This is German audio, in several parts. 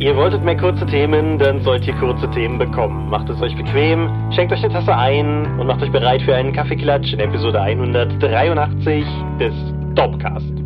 Ihr wolltet mehr kurze Themen, dann sollt ihr kurze Themen bekommen. Macht es euch bequem, schenkt euch eine Tasse ein und macht euch bereit für einen Kaffeeklatsch in Episode 183 des Dopcast.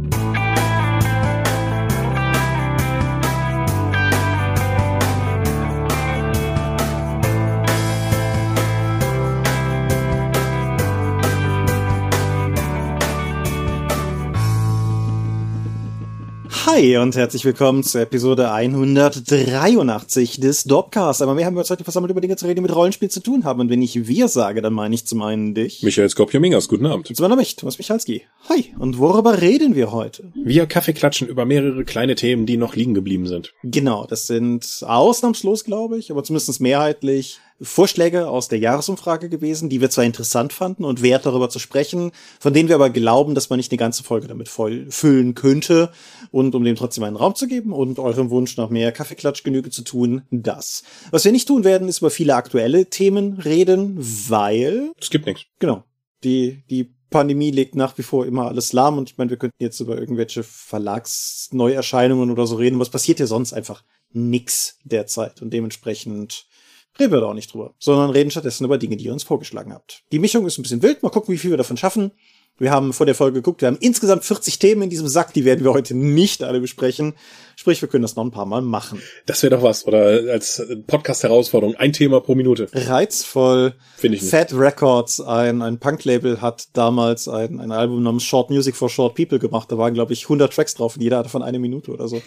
Hi und herzlich willkommen zur Episode 183 des Dopcast. Aber wir haben uns heute versammelt, über Dinge zu reden, die mit Rollenspiel zu tun haben. Und wenn ich wir sage, dann meine ich zum einen dich. Michael Skopje-Mingas, guten Abend. Und zum anderen mich, Thomas Michalski. Hi. Und worüber reden wir heute? Wir Kaffeeklatschen über mehrere kleine Themen, die noch liegen geblieben sind. Genau, das sind ausnahmslos, glaube ich, aber zumindest mehrheitlich Vorschläge aus der Jahresumfrage gewesen, die wir zwar interessant fanden und wert darüber zu sprechen, von denen wir aber glauben, dass man nicht eine ganze Folge damit voll füllen könnte und um dem trotzdem einen Raum zu geben und eurem Wunsch nach mehr Kaffeeklatsch Genüge zu tun, das. Was wir nicht tun werden, ist über viele aktuelle Themen reden, weil es gibt nichts. Genau. Die die Pandemie legt nach wie vor immer alles lahm und ich meine, wir könnten jetzt über irgendwelche Verlagsneuerscheinungen oder so reden. Was passiert hier sonst einfach nix derzeit und dementsprechend reden wir da auch nicht drüber, sondern reden stattdessen über Dinge, die ihr uns vorgeschlagen habt. Die Mischung ist ein bisschen wild, mal gucken, wie viel wir davon schaffen. Wir haben vor der Folge geguckt, wir haben insgesamt 40 Themen in diesem Sack, die werden wir heute nicht alle besprechen. Sprich, wir können das noch ein paar Mal machen. Das wäre doch was, oder als Podcast-Herausforderung, ein Thema pro Minute. Reizvoll. Finde ich nicht. Fat Records, ein, ein Punk-Label, hat damals ein, ein Album namens Short Music for Short People gemacht. Da waren, glaube ich, 100 Tracks drauf und jeder hatte von eine Minute oder so.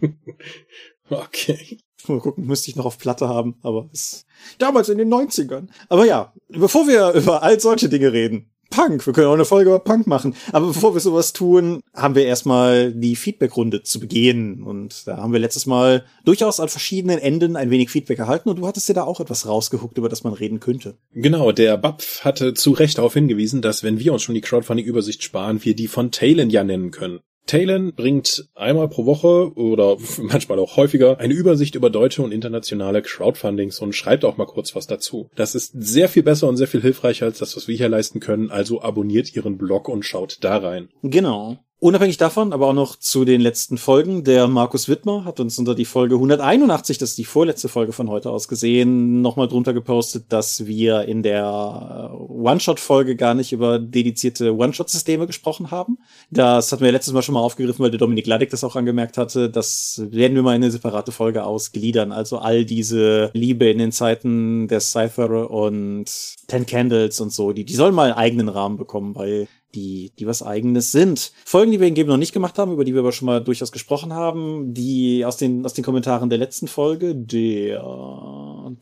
okay. Mal gucken, müsste ich noch auf Platte haben, aber ist damals in den 90ern. Aber ja, bevor wir über all solche Dinge reden, Punk, wir können auch eine Folge über Punk machen. Aber bevor wir sowas tun, haben wir erstmal die Feedbackrunde zu begehen. Und da haben wir letztes Mal durchaus an verschiedenen Enden ein wenig Feedback erhalten und du hattest dir da auch etwas rausgehuckt, über das man reden könnte. Genau, der Bapf hatte zu Recht darauf hingewiesen, dass wenn wir uns schon die Crowdfunding-Übersicht sparen, wir die von Talon ja nennen können. Talon bringt einmal pro Woche oder manchmal auch häufiger eine Übersicht über deutsche und internationale Crowdfundings und schreibt auch mal kurz was dazu. Das ist sehr viel besser und sehr viel hilfreicher als das, was wir hier leisten können. Also abonniert ihren Blog und schaut da rein. Genau. Unabhängig davon, aber auch noch zu den letzten Folgen. Der Markus Wittmer hat uns unter die Folge 181, das ist die vorletzte Folge von heute aus gesehen, nochmal drunter gepostet, dass wir in der One-Shot-Folge gar nicht über dedizierte One-Shot-Systeme gesprochen haben. Das hatten wir letztes Mal schon mal aufgegriffen, weil der Dominik Ladek das auch angemerkt hatte. Das werden wir mal in eine separate Folge ausgliedern. Also all diese Liebe in den Zeiten der Cypher und Ten Candles und so, die, die sollen mal einen eigenen Rahmen bekommen, weil die, die was eigenes sind. Folgen, die wir in Game noch nicht gemacht haben, über die wir aber schon mal durchaus gesprochen haben, die aus den, aus den Kommentaren der letzten Folge, der,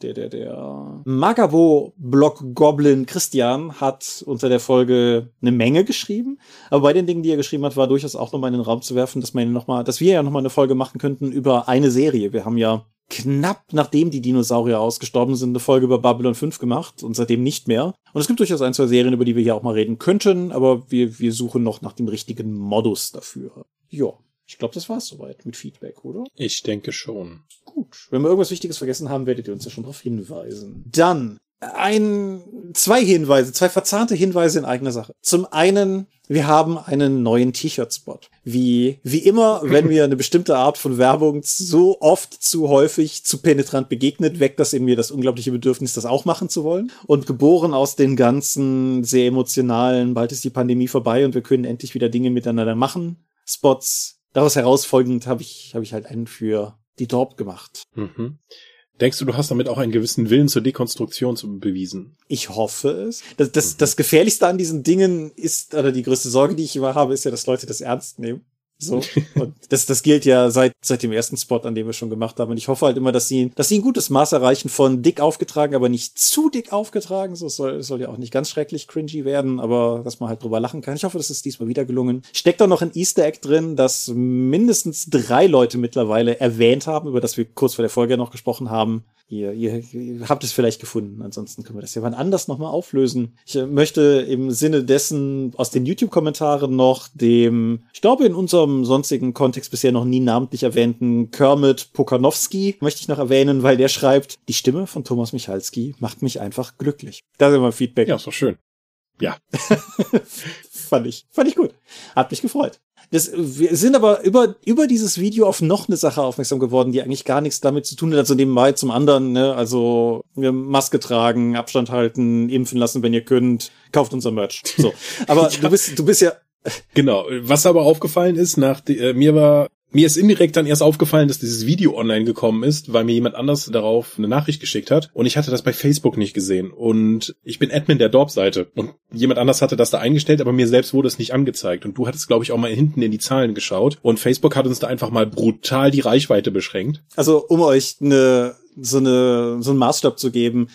der, der, der Magabo-Block Goblin Christian hat unter der Folge eine Menge geschrieben. Aber bei den Dingen, die er geschrieben hat, war durchaus auch nochmal in den Raum zu werfen, dass man noch mal, dass wir ja nochmal eine Folge machen könnten über eine Serie. Wir haben ja knapp nachdem die Dinosaurier ausgestorben sind, eine Folge über Babylon 5 gemacht und seitdem nicht mehr. Und es gibt durchaus ein, zwei Serien, über die wir hier auch mal reden könnten, aber wir, wir suchen noch nach dem richtigen Modus dafür. Ja, ich glaube, das war's soweit mit Feedback, oder? Ich denke schon. Gut. Wenn wir irgendwas Wichtiges vergessen haben, werdet ihr uns ja schon darauf hinweisen. Dann ein, zwei Hinweise, zwei verzahnte Hinweise in eigener Sache. Zum einen, wir haben einen neuen T-Shirt-Spot. Wie, wie immer, wenn mir eine bestimmte Art von Werbung so oft, zu häufig, zu penetrant begegnet, weckt das in mir das unglaubliche Bedürfnis, das auch machen zu wollen. Und geboren aus den ganzen sehr emotionalen, bald ist die Pandemie vorbei und wir können endlich wieder Dinge miteinander machen, Spots. Daraus herausfolgend habe ich, habe ich halt einen für die Dorp gemacht. Mhm. Denkst du, du hast damit auch einen gewissen Willen zur Dekonstruktion zu bewiesen? Ich hoffe es. Das, das, das Gefährlichste an diesen Dingen ist, oder die größte Sorge, die ich immer habe, ist ja, dass Leute das ernst nehmen. So. Und das, das gilt ja seit, seit dem ersten Spot, an dem wir schon gemacht haben. Und ich hoffe halt immer, dass sie, dass sie ein gutes Maß erreichen von dick aufgetragen, aber nicht zu dick aufgetragen. So soll, soll ja auch nicht ganz schrecklich cringy werden, aber dass man halt drüber lachen kann. Ich hoffe, das ist diesmal wieder gelungen. Steckt da noch ein Easter Egg drin, das mindestens drei Leute mittlerweile erwähnt haben, über das wir kurz vor der Folge noch gesprochen haben. Ihr, ihr, ihr habt es vielleicht gefunden. Ansonsten können wir das ja wann anders nochmal auflösen. Ich äh, möchte im Sinne dessen aus den YouTube-Kommentaren noch dem, ich glaube, in unserem sonstigen Kontext bisher noch nie namentlich erwähnten Kermit Pokanowski möchte ich noch erwähnen, weil der schreibt, die Stimme von Thomas Michalski macht mich einfach glücklich. Da sind wir Feedback. Ja, ist doch schön. Ja. fand ich, fand ich gut. Hat mich gefreut. Das, wir sind aber über, über dieses Video auf noch eine Sache aufmerksam geworden, die eigentlich gar nichts damit zu tun hat. Also nebenbei zum anderen, ne, also Maske tragen, Abstand halten, impfen lassen, wenn ihr könnt, kauft unser Merch. So. Aber ja. du bist, du bist ja. Genau. Was aber aufgefallen ist, nach äh, mir war mir ist indirekt dann erst aufgefallen, dass dieses Video online gekommen ist, weil mir jemand anders darauf eine Nachricht geschickt hat. Und ich hatte das bei Facebook nicht gesehen. Und ich bin Admin der Dorp-Seite. Und jemand anders hatte das da eingestellt, aber mir selbst wurde es nicht angezeigt. Und du hattest glaube ich auch mal hinten in die Zahlen geschaut. Und Facebook hat uns da einfach mal brutal die Reichweite beschränkt. Also um euch eine so eine so einen Maßstab zu geben,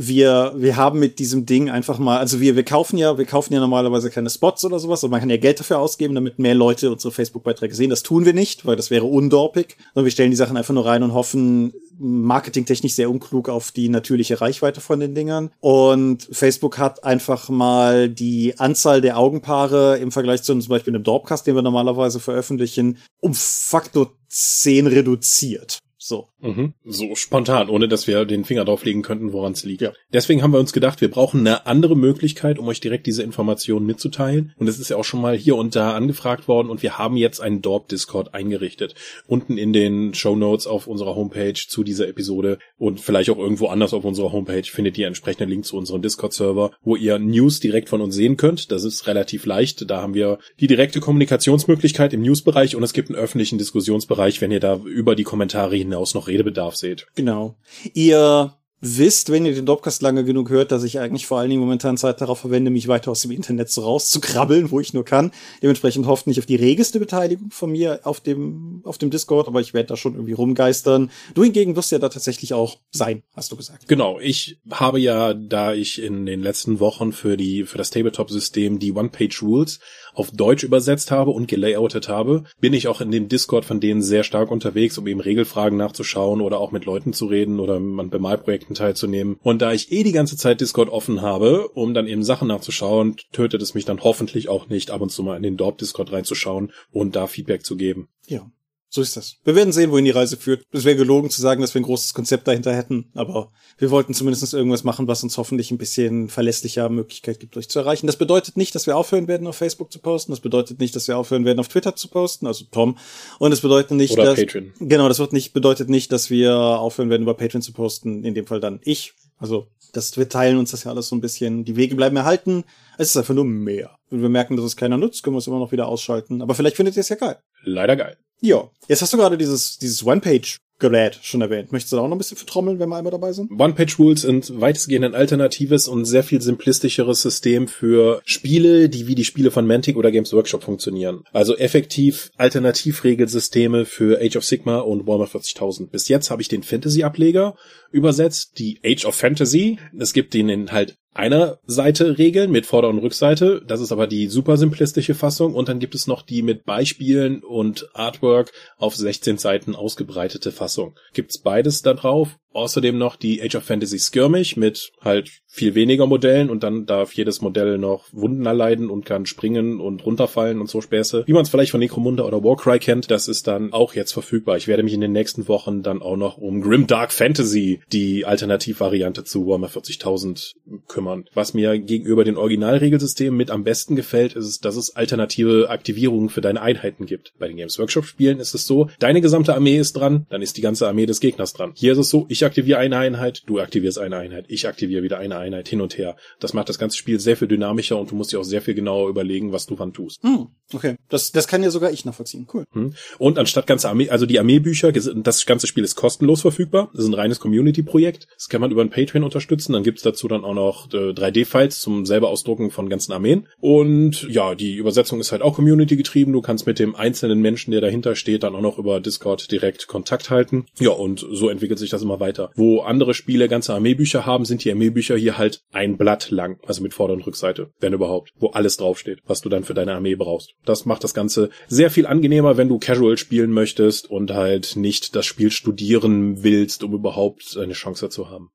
wir, wir haben mit diesem Ding einfach mal, also wir, wir kaufen ja, wir kaufen ja normalerweise keine Spots oder sowas, und man kann ja Geld dafür ausgeben, damit mehr Leute unsere Facebook-Beiträge sehen. Das tun wir nicht, weil das wäre undorpig. Sondern wir stellen die Sachen einfach nur rein und hoffen, marketingtechnisch sehr unklug auf die natürliche Reichweite von den Dingern. Und Facebook hat einfach mal die Anzahl der Augenpaare im Vergleich zu zum Beispiel einem Dorpcast, den wir normalerweise veröffentlichen, um Faktor 10 reduziert. So. Mhm. So spontan, ohne dass wir den Finger drauflegen könnten, woran es liegt. Ja. Deswegen haben wir uns gedacht, wir brauchen eine andere Möglichkeit, um euch direkt diese Informationen mitzuteilen. Und es ist ja auch schon mal hier und da angefragt worden und wir haben jetzt einen Dorp-Discord eingerichtet. Unten in den Show Notes auf unserer Homepage zu dieser Episode und vielleicht auch irgendwo anders auf unserer Homepage findet ihr entsprechenden Link zu unserem Discord-Server, wo ihr News direkt von uns sehen könnt. Das ist relativ leicht. Da haben wir die direkte Kommunikationsmöglichkeit im News-Bereich und es gibt einen öffentlichen Diskussionsbereich, wenn ihr da über die Kommentare hinaus hinaus noch Redebedarf seht. Genau. Ihr wisst, wenn ihr den Dropcast lange genug hört, dass ich eigentlich vor allen Dingen momentan Zeit darauf verwende, mich weiter aus dem Internet so rauszukrabbeln, wo ich nur kann. Dementsprechend hofft nicht auf die regeste Beteiligung von mir auf dem, auf dem Discord, aber ich werde da schon irgendwie rumgeistern. Du hingegen wirst ja da tatsächlich auch sein, hast du gesagt. Genau. Ich habe ja, da ich in den letzten Wochen für die, für das Tabletop-System die One-Page-Rules auf Deutsch übersetzt habe und gelayoutet habe, bin ich auch in dem Discord von denen sehr stark unterwegs, um eben Regelfragen nachzuschauen oder auch mit Leuten zu reden oder an Bemalprojekten teilzunehmen. Und da ich eh die ganze Zeit Discord offen habe, um dann eben Sachen nachzuschauen, tötet es mich dann hoffentlich auch nicht, ab und zu mal in den Dorp-Discord reinzuschauen und da Feedback zu geben. Ja. So ist das. Wir werden sehen, wohin die Reise führt. Es wäre gelogen zu sagen, dass wir ein großes Konzept dahinter hätten, aber wir wollten zumindest irgendwas machen, was uns hoffentlich ein bisschen verlässlicher Möglichkeit gibt, euch zu erreichen. Das bedeutet nicht, dass wir aufhören werden, auf Facebook zu posten. Das bedeutet nicht, dass wir aufhören werden, auf Twitter zu posten, also Tom. Und es bedeutet nicht, Oder dass... Patreon. Genau, das wird nicht, bedeutet nicht, dass wir aufhören werden, über Patreon zu posten. In dem Fall dann ich. Also, das, wir teilen uns das ja alles so ein bisschen. Die Wege bleiben erhalten. Es ist einfach nur mehr. Wenn wir merken, dass es keiner nutzt, können wir es immer noch wieder ausschalten. Aber vielleicht findet ihr es ja geil. Leider geil. Ja, jetzt hast du gerade dieses, dieses One-Page Gerät schon erwähnt. Möchtest du da auch noch ein bisschen vertrommeln, wenn wir einmal dabei sind? One-Page-Rules sind weitestgehend ein alternatives und sehr viel simplistischeres System für Spiele, die wie die Spiele von Mantic oder Games Workshop funktionieren. Also effektiv Alternativregelsysteme für Age of Sigma und Warhammer 40.000. Bis jetzt habe ich den Fantasy-Ableger übersetzt, die Age of Fantasy. Es gibt den in halt einer Seite Regeln mit Vorder- und Rückseite. Das ist aber die super simplistische Fassung. Und dann gibt es noch die mit Beispielen und Artwork auf 16 Seiten ausgebreitete Fassung. Gibt's beides da drauf Außerdem noch die Age of Fantasy Skirmish mit halt viel weniger Modellen und dann darf jedes Modell noch Wunden erleiden und kann springen und runterfallen und so Späße. Wie man es vielleicht von Necromunda oder Warcry kennt, das ist dann auch jetzt verfügbar. Ich werde mich in den nächsten Wochen dann auch noch um Grim Dark Fantasy, die Alternativvariante zu Warhammer 40.000 kümmern. Was mir gegenüber den Originalregelsystemen mit am besten gefällt, ist, dass es alternative Aktivierungen für deine Einheiten gibt. Bei den Games Workshop Spielen ist es so, deine gesamte Armee ist dran, dann ist die ganze Armee des Gegners dran. Hier ist es so, ich aktiviere eine Einheit, du aktivierst eine Einheit, ich aktiviere wieder eine Einheit, hin und her. Das macht das ganze Spiel sehr viel dynamischer und du musst dir auch sehr viel genauer überlegen, was du wann tust. Hm, okay, das, das kann ja sogar ich nachvollziehen. Cool. Hm. Und anstatt ganze Armee, also die Armeebücher, das ganze Spiel ist kostenlos verfügbar. Das ist ein reines Community-Projekt. Das kann man über ein Patreon unterstützen. Dann gibt's dazu dann auch noch äh, 3D-Files zum selber ausdrucken von ganzen Armeen. Und ja, die Übersetzung ist halt auch Community getrieben. Du kannst mit dem einzelnen Menschen, der dahinter steht, dann auch noch über Discord direkt Kontakt halten. Ja, und so entwickelt sich das immer weiter weiter. Wo andere Spiele ganze Armeebücher haben, sind die Armeebücher hier halt ein Blatt lang, also mit Vorder- und Rückseite, wenn überhaupt, wo alles draufsteht, was du dann für deine Armee brauchst. Das macht das Ganze sehr viel angenehmer, wenn du Casual spielen möchtest und halt nicht das Spiel studieren willst, um überhaupt eine Chance zu haben.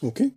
Okay.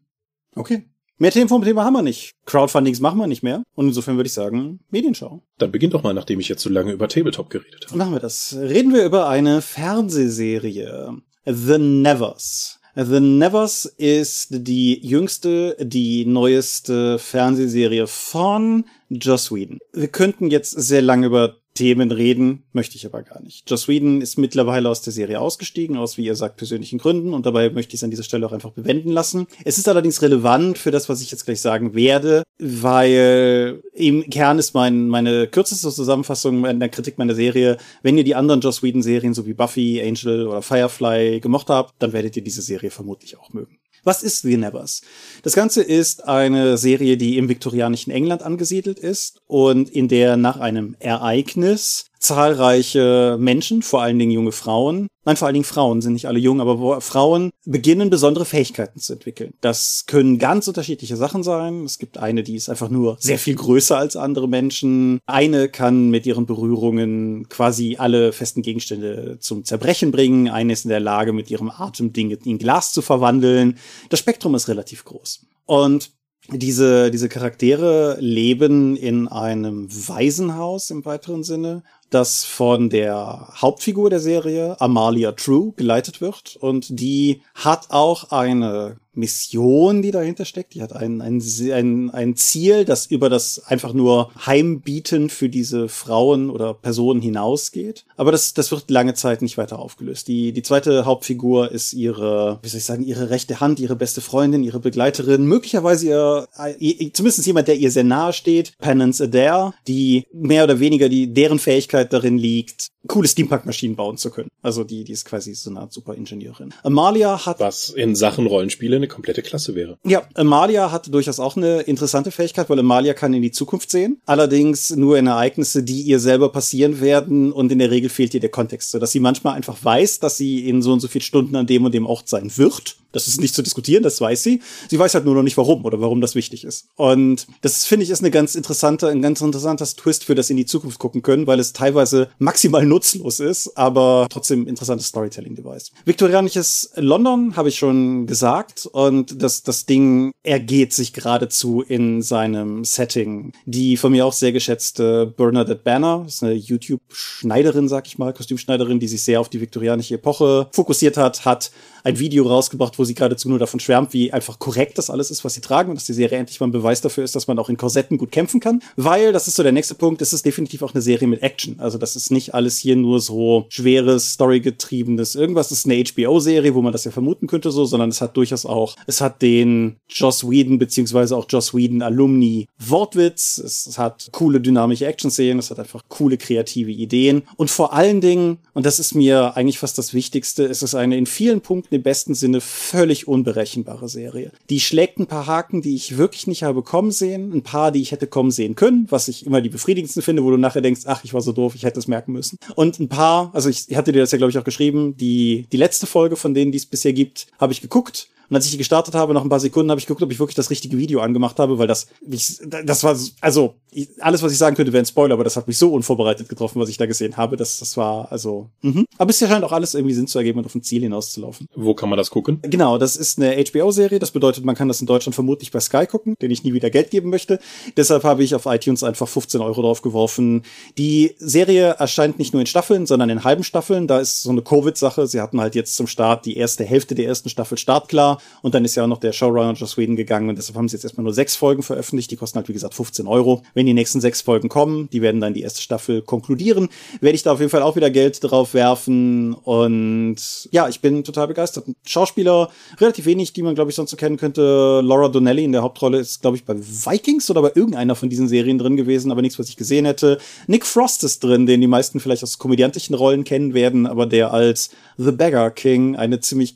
Okay. Mehr Themen vom Thema haben wir nicht. Crowdfundings machen wir nicht mehr. Und insofern würde ich sagen, Medienschau. Dann beginn doch mal, nachdem ich jetzt so lange über Tabletop geredet habe. Machen wir das. Reden wir über eine Fernsehserie. The Nevers. The Nevers ist die jüngste, die neueste Fernsehserie von Joss Whedon. Wir könnten jetzt sehr lange über Themen reden, möchte ich aber gar nicht. Joss Whedon ist mittlerweile aus der Serie ausgestiegen, aus, wie ihr sagt, persönlichen Gründen und dabei möchte ich es an dieser Stelle auch einfach bewenden lassen. Es ist allerdings relevant für das, was ich jetzt gleich sagen werde, weil im Kern ist mein, meine kürzeste Zusammenfassung in der Kritik meiner Serie, wenn ihr die anderen Joss Whedon Serien so wie Buffy, Angel oder Firefly gemocht habt, dann werdet ihr diese Serie vermutlich auch mögen. Was ist The Nevers? Das Ganze ist eine Serie, die im viktorianischen England angesiedelt ist und in der nach einem Ereignis zahlreiche Menschen, vor allen Dingen junge Frauen, nein, vor allen Dingen Frauen sind nicht alle jung, aber Frauen beginnen besondere Fähigkeiten zu entwickeln. Das können ganz unterschiedliche Sachen sein. Es gibt eine, die ist einfach nur sehr viel größer als andere Menschen. Eine kann mit ihren Berührungen quasi alle festen Gegenstände zum Zerbrechen bringen. Eine ist in der Lage, mit ihrem Atem Dinge in Glas zu verwandeln. Das Spektrum ist relativ groß. Und diese, diese Charaktere leben in einem Waisenhaus im weiteren Sinne das von der Hauptfigur der Serie, Amalia True, geleitet wird. Und die hat auch eine Mission, die dahinter steckt. Die hat ein, ein, ein, ein Ziel, das über das einfach nur Heimbieten für diese Frauen oder Personen hinausgeht. Aber das, das wird lange Zeit nicht weiter aufgelöst. Die, die zweite Hauptfigur ist ihre, wie soll ich sagen, ihre rechte Hand, ihre beste Freundin, ihre Begleiterin, möglicherweise ihr, zumindest jemand, der ihr sehr nahe steht, Penance Adair, die mehr oder weniger die, deren Fähigkeit darin liegt, coole Steampunk-Maschinen bauen zu können. Also die, die ist quasi so eine Art Super-Ingenieurin. Amalia hat... Was in Sachen Rollenspiele eine komplette Klasse wäre. Ja, Amalia hat durchaus auch eine interessante Fähigkeit, weil Amalia kann in die Zukunft sehen. Allerdings nur in Ereignisse, die ihr selber passieren werden und in der Regel fehlt ihr der Kontext, so dass sie manchmal einfach weiß, dass sie in so und so viel Stunden an dem und dem Ort sein wird das ist nicht zu diskutieren, das weiß sie. Sie weiß halt nur noch nicht warum oder warum das wichtig ist. Und das finde ich ist eine ganz interessante, ein ganz interessanter Twist für das in die Zukunft gucken können, weil es teilweise maximal nutzlos ist, aber trotzdem interessantes Storytelling-Device. Viktorianisches London habe ich schon gesagt und das, das Ding ergeht sich geradezu in seinem Setting. Die von mir auch sehr geschätzte Bernadette Banner, ist eine YouTube-Schneiderin, sag ich mal, Kostümschneiderin, die sich sehr auf die viktorianische Epoche fokussiert hat, hat ein Video rausgebracht, wo sie geradezu nur davon schwärmt, wie einfach korrekt das alles ist, was sie tragen und dass die Serie endlich mal ein Beweis dafür ist, dass man auch in Korsetten gut kämpfen kann. Weil, das ist so der nächste Punkt, es ist definitiv auch eine Serie mit Action. Also das ist nicht alles hier nur so schweres, storygetriebenes irgendwas. Das ist eine HBO-Serie, wo man das ja vermuten könnte so, sondern es hat durchaus auch, es hat den Joss Whedon beziehungsweise auch Joss Whedon Alumni Wortwitz, es hat coole dynamische Action-Szenen, es hat einfach coole kreative Ideen und vor allen Dingen, und das ist mir eigentlich fast das Wichtigste, es ist eine in vielen Punkten im besten Sinne völlig unberechenbare Serie. Die schlägt ein paar Haken, die ich wirklich nicht habe kommen sehen, ein paar, die ich hätte kommen sehen können, was ich immer die befriedigendsten finde, wo du nachher denkst, ach, ich war so doof, ich hätte es merken müssen. Und ein paar, also ich hatte dir das ja, glaube ich, auch geschrieben, die, die letzte Folge von denen, die es bisher gibt, habe ich geguckt und als ich die gestartet habe, nach ein paar Sekunden, habe ich geguckt, ob ich wirklich das richtige Video angemacht habe, weil das, das war, also alles, was ich sagen könnte, wäre ein Spoiler, aber das hat mich so unvorbereitet getroffen, was ich da gesehen habe. Das, das war, also, mhm. aber es scheint auch alles irgendwie Sinn zu ergeben und auf ein Ziel hinauszulaufen. Wo kann man das gucken? Genau, das ist eine HBO-Serie. Das bedeutet, man kann das in Deutschland vermutlich bei Sky gucken, den ich nie wieder Geld geben möchte. Deshalb habe ich auf iTunes einfach 15 Euro draufgeworfen. Die Serie erscheint nicht nur in Staffeln, sondern in halben Staffeln. Da ist so eine Covid-Sache. Sie hatten halt jetzt zum Start die erste Hälfte der ersten Staffel startklar und dann ist ja auch noch der Showrunner Joss Whedon gegangen und deshalb haben sie jetzt erstmal nur sechs Folgen veröffentlicht. Die kosten halt, wie gesagt, 15 Euro. Wenn die nächsten sechs Folgen kommen, die werden dann die erste Staffel konkludieren, werde ich da auf jeden Fall auch wieder Geld drauf werfen und ja, ich bin total begeistert. Schauspieler, relativ wenig, die man, glaube ich, sonst so kennen könnte. Laura Donnelly in der Hauptrolle ist, glaube ich, bei Vikings oder bei irgendeiner von diesen Serien drin gewesen, aber nichts, was ich gesehen hätte. Nick Frost ist drin, den die meisten vielleicht aus komödiantischen Rollen kennen werden, aber der als The Beggar King eine ziemlich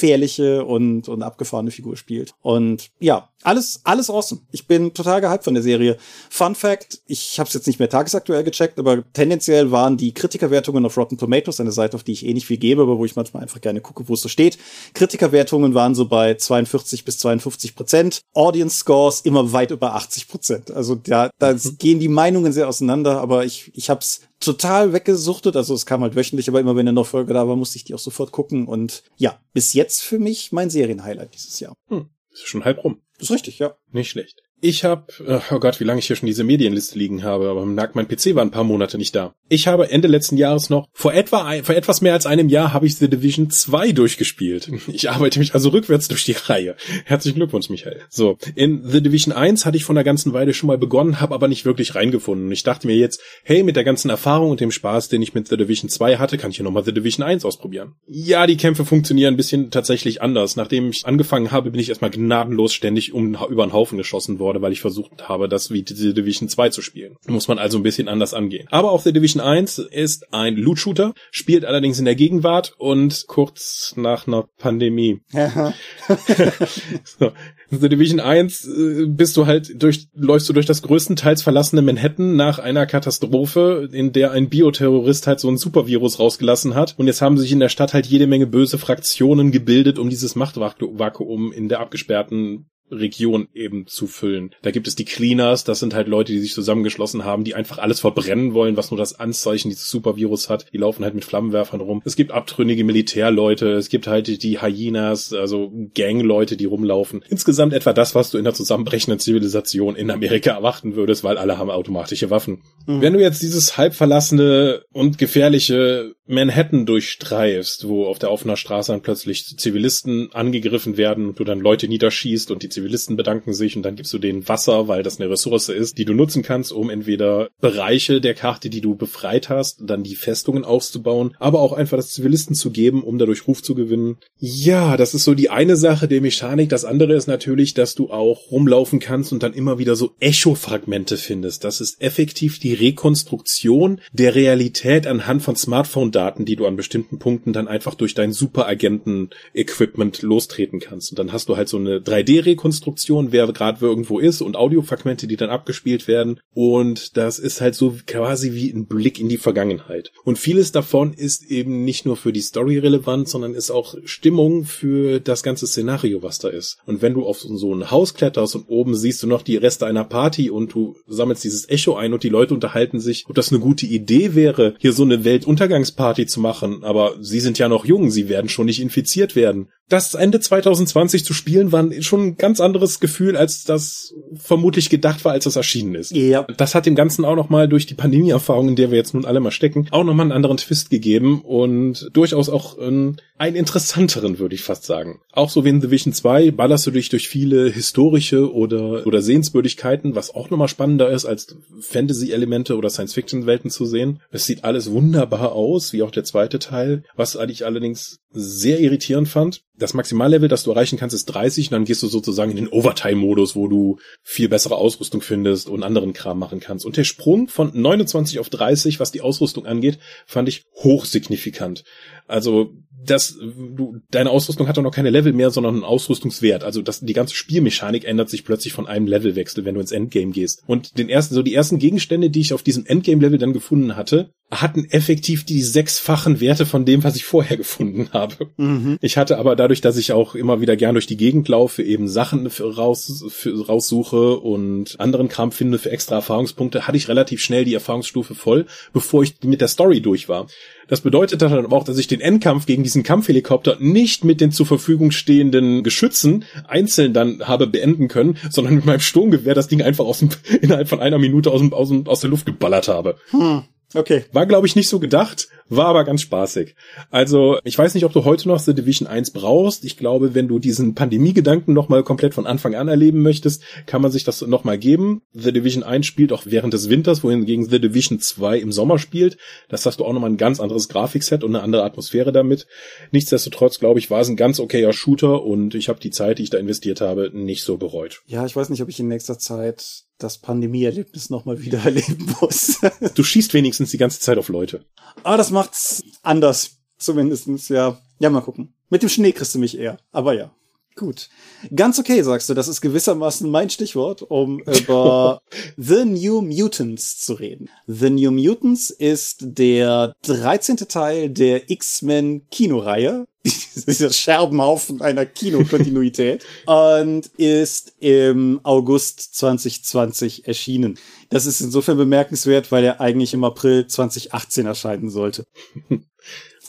gefährliche und, und abgefahrene Figur spielt. Und ja, alles, alles awesome. Ich bin total gehypt von der Serie. Fun Fact, ich habe es jetzt nicht mehr tagesaktuell gecheckt, aber tendenziell waren die Kritikerwertungen auf Rotten Tomatoes, eine Seite, auf die ich eh nicht viel gebe, aber wo ich manchmal einfach gerne gucke, wo es so steht. Kritikerwertungen waren so bei 42 bis 52 Prozent. Audience Scores immer weit über 80 Prozent. Also da, da mhm. gehen die Meinungen sehr auseinander, aber ich, ich habe es total weggesuchtet. Also es kam halt wöchentlich, aber immer wenn eine neue Folge da war, musste ich die auch sofort gucken. Und ja, bis jetzt für mich mein Serienhighlight dieses Jahr. Hm. Ist schon halb rum. Das ist richtig, ja. Nicht schlecht. Ich habe, oh Gott, wie lange ich hier schon diese Medienliste liegen habe, aber merkt, mein PC war ein paar Monate nicht da. Ich habe Ende letzten Jahres noch, vor etwa, vor etwas mehr als einem Jahr habe ich The Division 2 durchgespielt. Ich arbeite mich also rückwärts durch die Reihe. Herzlichen Glückwunsch, Michael. So, in The Division 1 hatte ich von der ganzen Weile schon mal begonnen, habe aber nicht wirklich reingefunden. Ich dachte mir jetzt, hey, mit der ganzen Erfahrung und dem Spaß, den ich mit The Division 2 hatte, kann ich hier nochmal The Division 1 ausprobieren. Ja, die Kämpfe funktionieren ein bisschen tatsächlich anders. Nachdem ich angefangen habe, bin ich erstmal gnadenlos ständig um, über den Haufen geschossen worden wurde, weil ich versucht habe, das wie The Division 2 zu spielen. Muss man also ein bisschen anders angehen. Aber auch The Division 1 ist ein Loot-Shooter, spielt allerdings in der Gegenwart und kurz nach einer Pandemie. so. The Division 1 äh, bist du halt durch, läufst du durch das größtenteils verlassene Manhattan nach einer Katastrophe, in der ein Bioterrorist halt so ein Supervirus rausgelassen hat. Und jetzt haben sich in der Stadt halt jede Menge böse Fraktionen gebildet, um dieses Machtvakuum in der abgesperrten Region eben zu füllen. Da gibt es die Cleaners, das sind halt Leute, die sich zusammengeschlossen haben, die einfach alles verbrennen wollen, was nur das Anzeichen dieses Supervirus hat. Die laufen halt mit Flammenwerfern rum. Es gibt abtrünnige Militärleute, es gibt halt die Hyenas, also Gangleute, die rumlaufen. Insgesamt etwa das, was du in der zusammenbrechenden Zivilisation in Amerika erwarten würdest, weil alle haben automatische Waffen. Mhm. Wenn du jetzt dieses halb verlassene und gefährliche Manhattan durchstreifst, wo auf der offenen Straße dann plötzlich Zivilisten angegriffen werden und du dann Leute niederschießt und die Zivilisten bedanken sich und dann gibst du denen Wasser, weil das eine Ressource ist, die du nutzen kannst, um entweder Bereiche der Karte, die du befreit hast, dann die Festungen aufzubauen, aber auch einfach das Zivilisten zu geben, um dadurch Ruf zu gewinnen. Ja, das ist so die eine Sache der Mechanik. Das andere ist natürlich, dass du auch rumlaufen kannst und dann immer wieder so Echo-Fragmente findest. Das ist effektiv die Rekonstruktion der Realität anhand von Smartphone Daten, die du an bestimmten Punkten dann einfach durch dein Superagenten-Equipment lostreten kannst. Und dann hast du halt so eine 3D-Rekonstruktion, wer gerade irgendwo ist und Audiofragmente, die dann abgespielt werden. Und das ist halt so quasi wie ein Blick in die Vergangenheit. Und vieles davon ist eben nicht nur für die Story relevant, sondern ist auch Stimmung für das ganze Szenario, was da ist. Und wenn du auf so ein Haus kletterst und oben siehst du noch die Reste einer Party und du sammelst dieses Echo ein und die Leute unterhalten sich, ob das eine gute Idee wäre, hier so eine Weltuntergangsparty Party zu machen, aber sie sind ja noch jung, sie werden schon nicht infiziert werden das Ende 2020 zu spielen, war schon ein ganz anderes Gefühl, als das vermutlich gedacht war, als das erschienen ist. Ja. Das hat dem Ganzen auch nochmal durch die Pandemie-Erfahrung, in der wir jetzt nun alle mal stecken, auch nochmal einen anderen Twist gegeben und durchaus auch einen, einen interessanteren, würde ich fast sagen. Auch so wie in The Vision 2 ballerst du dich durch viele historische oder, oder Sehenswürdigkeiten, was auch nochmal spannender ist, als Fantasy-Elemente oder Science-Fiction-Welten zu sehen. Es sieht alles wunderbar aus, wie auch der zweite Teil, was ich allerdings sehr irritierend fand. Das Maximallevel, das du erreichen kannst, ist 30 und dann gehst du sozusagen in den Overtime-Modus, wo du viel bessere Ausrüstung findest und anderen Kram machen kannst. Und der Sprung von 29 auf 30, was die Ausrüstung angeht, fand ich hochsignifikant. Also das, du, deine Ausrüstung hat doch noch keine Level mehr, sondern einen Ausrüstungswert. Also das, die ganze Spielmechanik ändert sich plötzlich von einem Levelwechsel, wenn du ins Endgame gehst. Und den ersten, so die ersten Gegenstände, die ich auf diesem Endgame-Level dann gefunden hatte, hatten effektiv die sechsfachen Werte von dem, was ich vorher gefunden habe. Mhm. Ich hatte aber dadurch, dass ich auch immer wieder gern durch die Gegend laufe, eben Sachen raus, für, raussuche und anderen Kram finde für extra Erfahrungspunkte, hatte ich relativ schnell die Erfahrungsstufe voll, bevor ich mit der Story durch war. Das bedeutet dann aber auch, dass ich den Endkampf gegen diesen Kampfhelikopter nicht mit den zur Verfügung stehenden Geschützen einzeln dann habe beenden können, sondern mit meinem Sturmgewehr das Ding einfach aus dem, innerhalb von einer Minute aus, dem, aus, dem, aus der Luft geballert habe. Hm. Okay. War, glaube ich, nicht so gedacht, war aber ganz spaßig. Also, ich weiß nicht, ob du heute noch The Division 1 brauchst. Ich glaube, wenn du diesen Pandemie-Gedanken nochmal komplett von Anfang an erleben möchtest, kann man sich das nochmal geben. The Division 1 spielt auch während des Winters, wohingegen The Division 2 im Sommer spielt. Das hast du auch nochmal ein ganz anderes Grafikset und eine andere Atmosphäre damit. Nichtsdestotrotz, glaube ich, war es ein ganz okayer Shooter und ich habe die Zeit, die ich da investiert habe, nicht so bereut. Ja, ich weiß nicht, ob ich in nächster Zeit das Pandemie-Erlebnis nochmal wieder erleben muss. du schießt wenigstens die ganze Zeit auf Leute. Aber das macht's anders. Zumindestens, ja. Ja, mal gucken. Mit dem Schnee kriegst du mich eher. Aber ja. Gut. Ganz okay, sagst du. Das ist gewissermaßen mein Stichwort, um über The New Mutants zu reden. The New Mutants ist der 13. Teil der X-Men Kinoreihe. Dieser Scherbenhaufen einer Kinokontinuität. und ist im August 2020 erschienen. Das ist insofern bemerkenswert, weil er eigentlich im April 2018 erscheinen sollte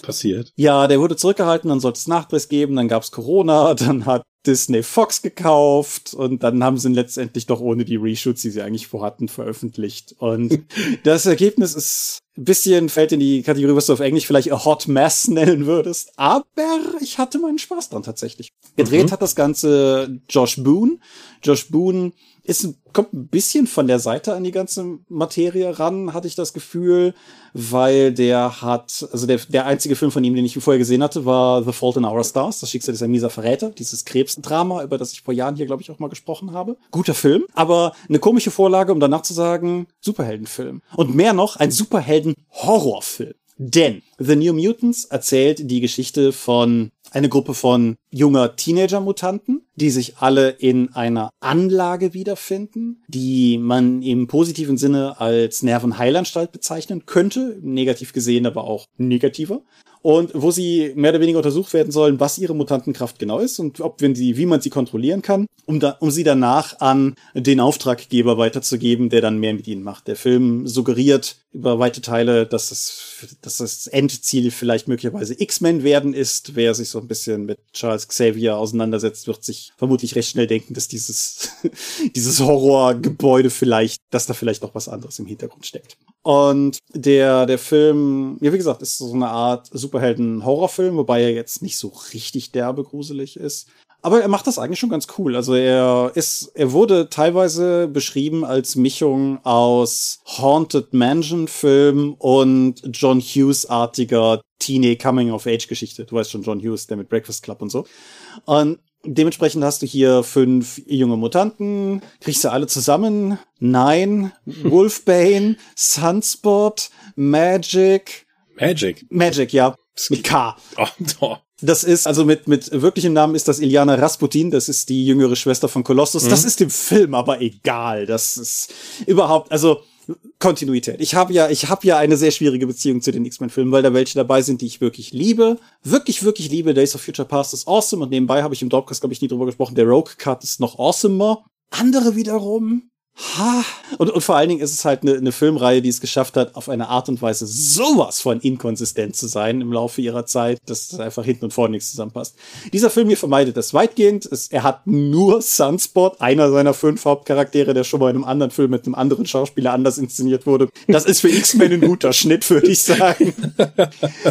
passiert? Ja, der wurde zurückgehalten, dann sollte es Nachpress geben, dann gab's Corona, dann hat Disney Fox gekauft und dann haben sie ihn letztendlich doch ohne die Reshoots, die sie eigentlich vorhatten, veröffentlicht. Und das Ergebnis ist ein bisschen fällt in die Kategorie, was du auf Englisch vielleicht a hot mess nennen würdest. Aber ich hatte meinen Spaß dran tatsächlich. Gedreht mhm. hat das Ganze Josh Boone. Josh Boone ist, kommt ein bisschen von der Seite an die ganze Materie ran, hatte ich das Gefühl, weil der hat, also der, der einzige Film von ihm, den ich vorher gesehen hatte, war The Fault in Our Stars, das Schicksal ein mieser Verräter, dieses Krebsdrama, über das ich vor Jahren hier, glaube ich, auch mal gesprochen habe. Guter Film, aber eine komische Vorlage, um danach zu sagen, Superheldenfilm. Und mehr noch, ein Superhelden-Horrorfilm. Denn The New Mutants erzählt die Geschichte von einer Gruppe von junger Teenager-Mutanten, die sich alle in einer Anlage wiederfinden, die man im positiven Sinne als Nervenheilanstalt bezeichnen könnte, negativ gesehen aber auch negativer und wo sie mehr oder weniger untersucht werden sollen, was ihre Mutantenkraft genau ist und ob wenn sie, wie man sie kontrollieren kann, um, da, um sie danach an den Auftraggeber weiterzugeben, der dann mehr mit ihnen macht. Der Film suggeriert über weite Teile, dass das, dass das Endziel vielleicht möglicherweise X-Men werden ist. Wer sich so ein bisschen mit Charles Xavier auseinandersetzt, wird sich vermutlich recht schnell denken, dass dieses, dieses Horrorgebäude vielleicht, dass da vielleicht noch was anderes im Hintergrund steckt. Und der, der Film, ja, wie gesagt, ist so eine Art Superhelden-Horrorfilm, wobei er jetzt nicht so richtig derbe gruselig ist. Aber er macht das eigentlich schon ganz cool. Also er ist, er wurde teilweise beschrieben als Mischung aus Haunted Mansion Film und John Hughes artiger Teenie Coming of Age Geschichte. Du weißt schon, John Hughes, der mit Breakfast Club und so. Und Dementsprechend hast du hier fünf junge Mutanten. Kriegst du alle zusammen? Nein. Wolfbane, Sunspot, Magic. Magic? Magic, ja. Mit K. Oh, oh. Das ist, also mit, mit wirklichem Namen ist das Iliana Rasputin, das ist die jüngere Schwester von Kolossus. Mhm. Das ist dem Film aber egal. Das ist überhaupt, also Kontinuität. Ich habe ja, ich habe ja eine sehr schwierige Beziehung zu den X-Men-Filmen, weil da welche dabei sind, die ich wirklich liebe. Wirklich, wirklich liebe. Days of Future Past ist awesome und nebenbei habe ich im Dropcast, glaube ich, nie drüber gesprochen. Der Rogue Cut ist noch awesomer. Andere wiederum Ha. Und, und vor allen Dingen ist es halt eine, eine Filmreihe, die es geschafft hat, auf eine Art und Weise sowas von inkonsistent zu sein im Laufe ihrer Zeit, dass einfach hinten und vorne nichts zusammenpasst. Dieser Film hier vermeidet das weitgehend. Es, er hat nur Sunspot, einer seiner fünf Hauptcharaktere, der schon mal in einem anderen Film mit einem anderen Schauspieler anders inszeniert wurde. Das ist für X-Men ein guter Schnitt, würde ich sagen.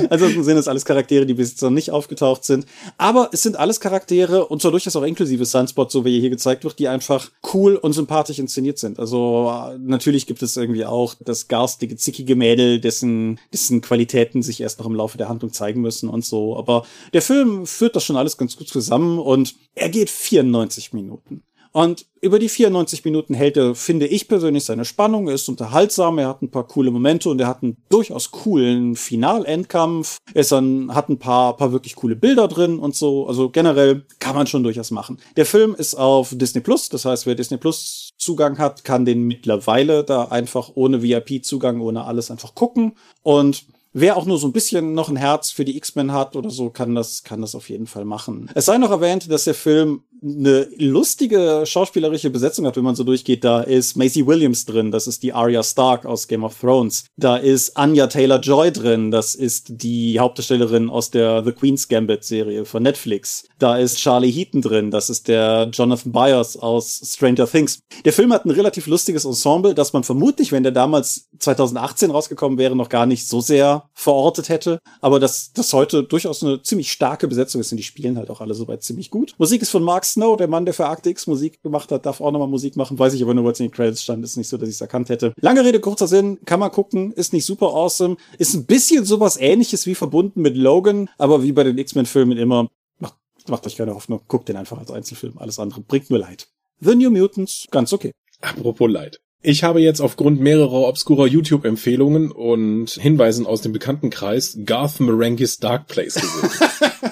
Ansonsten sind es alles Charaktere, die bis jetzt noch nicht aufgetaucht sind. Aber es sind alles Charaktere, und zwar durchaus auch inklusive Sunspot, so wie hier gezeigt wird, die einfach cool und sympathisch inszeniert sind. Also natürlich gibt es irgendwie auch das garstige, zickige Mädel, dessen, dessen Qualitäten sich erst noch im Laufe der Handlung zeigen müssen und so. Aber der Film führt das schon alles ganz gut zusammen und er geht 94 Minuten. Und über die 94 Minuten hält er, finde ich persönlich, seine Spannung, er ist unterhaltsam, er hat ein paar coole Momente und er hat einen durchaus coolen Final-Endkampf. Er ist hat ein paar, paar wirklich coole Bilder drin und so. Also generell kann man schon durchaus machen. Der Film ist auf Disney Plus, das heißt, wer Disney Plus Zugang hat, kann den mittlerweile da einfach ohne VIP-Zugang, ohne alles einfach gucken. Und Wer auch nur so ein bisschen noch ein Herz für die X-Men hat oder so, kann das, kann das auf jeden Fall machen. Es sei noch erwähnt, dass der Film eine lustige schauspielerische Besetzung hat, wenn man so durchgeht. Da ist Maisie Williams drin, das ist die Arya Stark aus Game of Thrones. Da ist Anya Taylor-Joy drin, das ist die Hauptdarstellerin aus der The Queen's Gambit Serie von Netflix. Da ist Charlie Heaton drin, das ist der Jonathan Byers aus Stranger Things. Der Film hat ein relativ lustiges Ensemble, das man vermutlich, wenn der damals 2018 rausgekommen wäre, noch gar nicht so sehr verortet hätte. Aber das, das heute durchaus eine ziemlich starke Besetzung ist und die spielen halt auch alle soweit ziemlich gut. Musik ist von Mark Snow, der Mann, der für Akte X Musik gemacht hat, darf auch nochmal Musik machen. Weiß ich aber nur, was in den Credits stand. Ist nicht so, dass ich es erkannt hätte. Lange Rede, kurzer Sinn. Kann man gucken. Ist nicht super awesome. Ist ein bisschen sowas ähnliches wie verbunden mit Logan. Aber wie bei den X-Men-Filmen immer, macht, macht euch keine Hoffnung. Guckt den einfach als Einzelfilm. Alles andere bringt nur Leid. The New Mutants, ganz okay. Apropos Leid. Ich habe jetzt aufgrund mehrerer obskurer YouTube-Empfehlungen und Hinweisen aus dem Bekanntenkreis Garth Marengis Dark Place gesehen.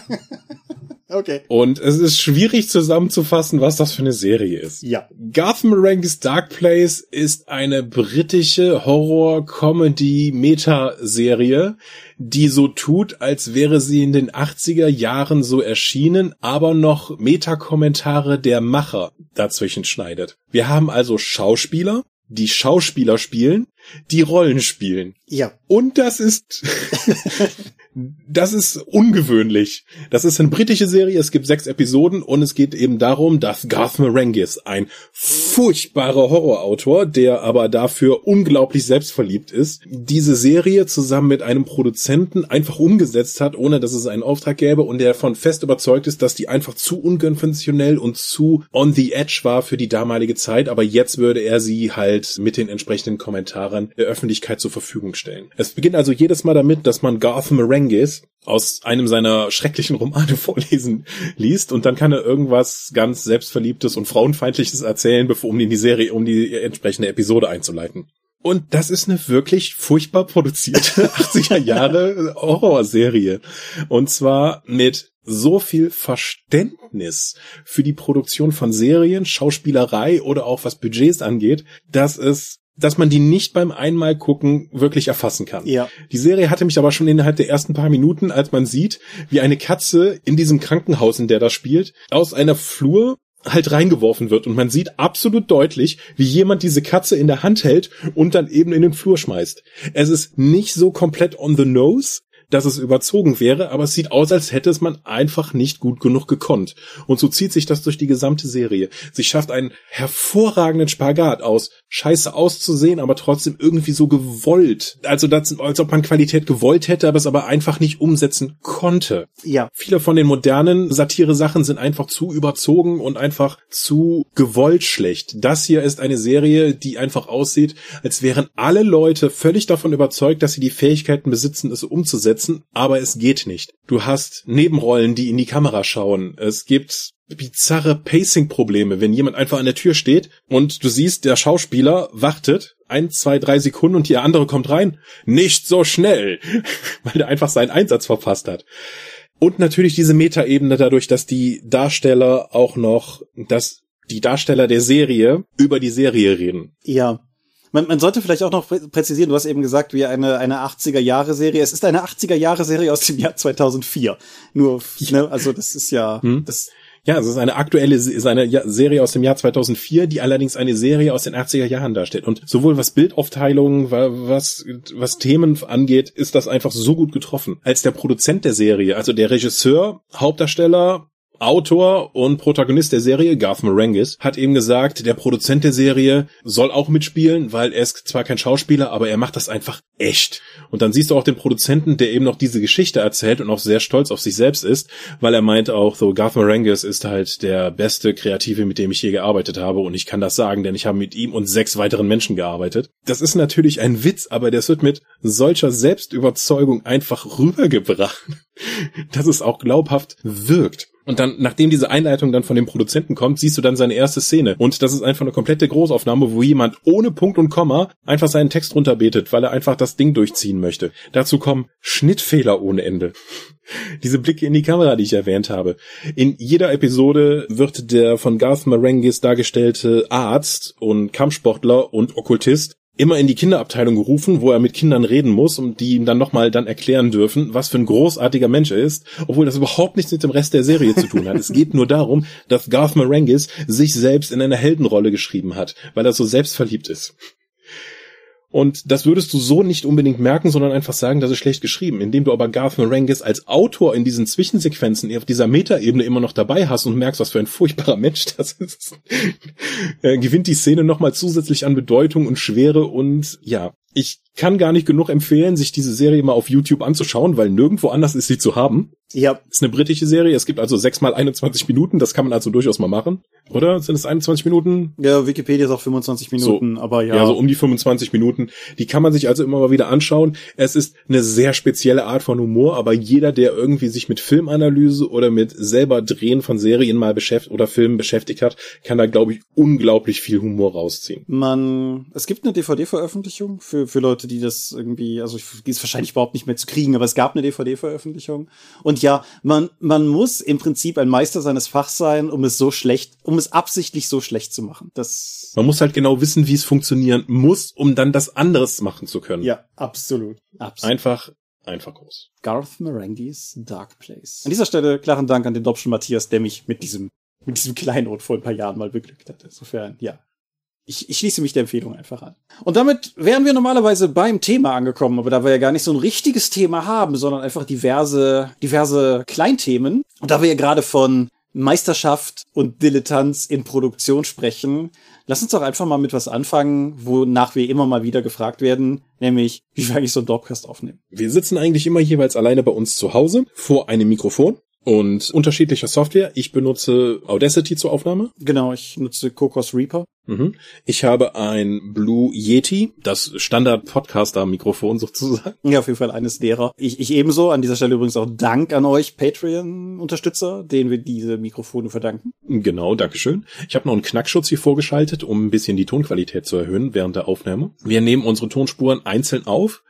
Okay. Und es ist schwierig zusammenzufassen, was das für eine Serie ist. Ja. Garth Marenghi's Dark Place ist eine britische Horror-Comedy-Meta-Serie, die so tut, als wäre sie in den 80er Jahren so erschienen, aber noch Meta-Kommentare der Macher dazwischen schneidet. Wir haben also Schauspieler, die Schauspieler spielen, die Rollen spielen. Ja. Und das ist Das ist ungewöhnlich. Das ist eine britische Serie, es gibt sechs Episoden und es geht eben darum, dass Garth Marengis, ein furchtbarer Horrorautor, der aber dafür unglaublich selbstverliebt ist, diese Serie zusammen mit einem Produzenten einfach umgesetzt hat, ohne dass es einen Auftrag gäbe und der von fest überzeugt ist, dass die einfach zu unkonventionell und zu on the edge war für die damalige Zeit, aber jetzt würde er sie halt mit den entsprechenden Kommentaren der Öffentlichkeit zur Verfügung stellen. Es beginnt also jedes Mal damit, dass man Garth Marengis aus einem seiner schrecklichen Romane vorlesen liest und dann kann er irgendwas ganz selbstverliebtes und frauenfeindliches erzählen, bevor um die Serie, um die entsprechende Episode einzuleiten. Und das ist eine wirklich furchtbar produzierte 80er Jahre Horrorserie. Und zwar mit so viel Verständnis für die Produktion von Serien, Schauspielerei oder auch was Budgets angeht, dass es dass man die nicht beim einmal gucken wirklich erfassen kann. Ja. Die Serie hatte mich aber schon innerhalb der ersten paar Minuten, als man sieht, wie eine Katze in diesem Krankenhaus, in der das spielt, aus einer Flur halt reingeworfen wird und man sieht absolut deutlich, wie jemand diese Katze in der Hand hält und dann eben in den Flur schmeißt. Es ist nicht so komplett on the nose, dass es überzogen wäre, aber es sieht aus, als hätte es man einfach nicht gut genug gekonnt. Und so zieht sich das durch die gesamte Serie. Sie schafft einen hervorragenden Spagat aus, scheiße auszusehen, aber trotzdem irgendwie so gewollt. Also das, als ob man Qualität gewollt hätte, aber es aber einfach nicht umsetzen konnte. Ja. Viele von den modernen Satire-Sachen sind einfach zu überzogen und einfach zu gewollt schlecht. Das hier ist eine Serie, die einfach aussieht, als wären alle Leute völlig davon überzeugt, dass sie die Fähigkeiten besitzen, es umzusetzen umsetzen, aber es geht nicht. Du hast Nebenrollen, die in die Kamera schauen. Es gibt bizarre Pacing-Probleme, wenn jemand einfach an der Tür steht und du siehst, der Schauspieler wartet ein, zwei, drei Sekunden und der andere kommt rein. Nicht so schnell, weil der einfach seinen Einsatz verpasst hat. Und natürlich diese Metaebene dadurch, dass die Darsteller auch noch, dass die Darsteller der Serie über die Serie reden. Ja. Man, man sollte vielleicht auch noch präzisieren, du hast eben gesagt, wie eine, eine 80er-Jahre-Serie. Es ist eine 80er-Jahre-Serie aus dem Jahr 2004. Nur, ne, also das ist ja, hm. das, ja, es ist eine aktuelle ist eine Serie aus dem Jahr 2004, die allerdings eine Serie aus den 80er Jahren darstellt. Und sowohl was Bildaufteilung, was, was Themen angeht, ist das einfach so gut getroffen. Als der Produzent der Serie, also der Regisseur, Hauptdarsteller, Autor und Protagonist der Serie, Garth Marengis, hat eben gesagt, der Produzent der Serie soll auch mitspielen, weil er ist zwar kein Schauspieler, aber er macht das einfach echt. Und dann siehst du auch den Produzenten, der eben noch diese Geschichte erzählt und auch sehr stolz auf sich selbst ist, weil er meint auch, so Garth Marengis ist halt der beste Kreative, mit dem ich je gearbeitet habe und ich kann das sagen, denn ich habe mit ihm und sechs weiteren Menschen gearbeitet. Das ist natürlich ein Witz, aber das wird mit solcher Selbstüberzeugung einfach rübergebracht, dass es auch glaubhaft wirkt. Und dann, nachdem diese Einleitung dann von dem Produzenten kommt, siehst du dann seine erste Szene. Und das ist einfach eine komplette Großaufnahme, wo jemand ohne Punkt und Komma einfach seinen Text runterbetet, weil er einfach das Ding durchziehen möchte. Dazu kommen Schnittfehler ohne Ende. Diese Blicke in die Kamera, die ich erwähnt habe. In jeder Episode wird der von Garth Marengis dargestellte Arzt und Kampfsportler und Okkultist immer in die Kinderabteilung gerufen, wo er mit Kindern reden muss und die ihm dann nochmal dann erklären dürfen, was für ein großartiger Mensch er ist, obwohl das überhaupt nichts mit dem Rest der Serie zu tun hat. es geht nur darum, dass Garth Marengis sich selbst in eine Heldenrolle geschrieben hat, weil er so selbstverliebt ist. Und das würdest du so nicht unbedingt merken, sondern einfach sagen, das ist schlecht geschrieben. Indem du aber Garth Marengis als Autor in diesen Zwischensequenzen auf dieser Metaebene immer noch dabei hast und merkst, was für ein furchtbarer Mensch das ist, äh, gewinnt die Szene nochmal zusätzlich an Bedeutung und Schwere und ja, ich kann gar nicht genug empfehlen, sich diese Serie mal auf YouTube anzuschauen, weil nirgendwo anders ist sie zu haben. Ja. Ist eine britische Serie. Es gibt also sechs mal 21 Minuten. Das kann man also durchaus mal machen. Oder? Sind es 21 Minuten? Ja, Wikipedia ist auch 25 Minuten, so, aber ja. Ja, so um die 25 Minuten. Die kann man sich also immer mal wieder anschauen. Es ist eine sehr spezielle Art von Humor, aber jeder, der irgendwie sich mit Filmanalyse oder mit selber Drehen von Serien mal beschäftigt oder Filmen beschäftigt hat, kann da, glaube ich, unglaublich viel Humor rausziehen. Man, es gibt eine DVD-Veröffentlichung für, für Leute, die das irgendwie, also die ist wahrscheinlich überhaupt nicht mehr zu kriegen, aber es gab eine DVD-Veröffentlichung. Und ja, man, man muss im Prinzip ein Meister seines Fachs sein, um es so schlecht, um es absichtlich so schlecht zu machen. Das man muss halt genau wissen, wie es funktionieren muss, um dann das anderes machen zu können. Ja, absolut. absolut. Einfach einfach groß. Garth Marengis Dark Place. An dieser Stelle klaren Dank an den Dobschen Matthias, der mich mit diesem, mit diesem Kleinod vor ein paar Jahren mal beglückt hat. Insofern, ja. Ich, ich schließe mich der Empfehlung einfach an. Und damit wären wir normalerweise beim Thema angekommen, aber da wir ja gar nicht so ein richtiges Thema haben, sondern einfach diverse, diverse Kleinthemen. Und da wir ja gerade von Meisterschaft und Dilettanz in Produktion sprechen, lass uns doch einfach mal mit was anfangen, wonach wir immer mal wieder gefragt werden, nämlich wie wir eigentlich so einen Dropcast aufnehmen. Wir sitzen eigentlich immer jeweils alleine bei uns zu Hause vor einem Mikrofon und unterschiedlicher Software. Ich benutze Audacity zur Aufnahme. Genau, ich nutze Cocos Reaper. Mhm. Ich habe ein Blue Yeti, das Standard-Podcaster-Mikrofon sozusagen. Ja, auf jeden Fall eines derer. Ich, ich ebenso. An dieser Stelle übrigens auch Dank an euch Patreon-Unterstützer, denen wir diese Mikrofone verdanken. Genau, Dankeschön. Ich habe noch einen Knackschutz hier vorgeschaltet, um ein bisschen die Tonqualität zu erhöhen während der Aufnahme. Wir nehmen unsere Tonspuren einzeln auf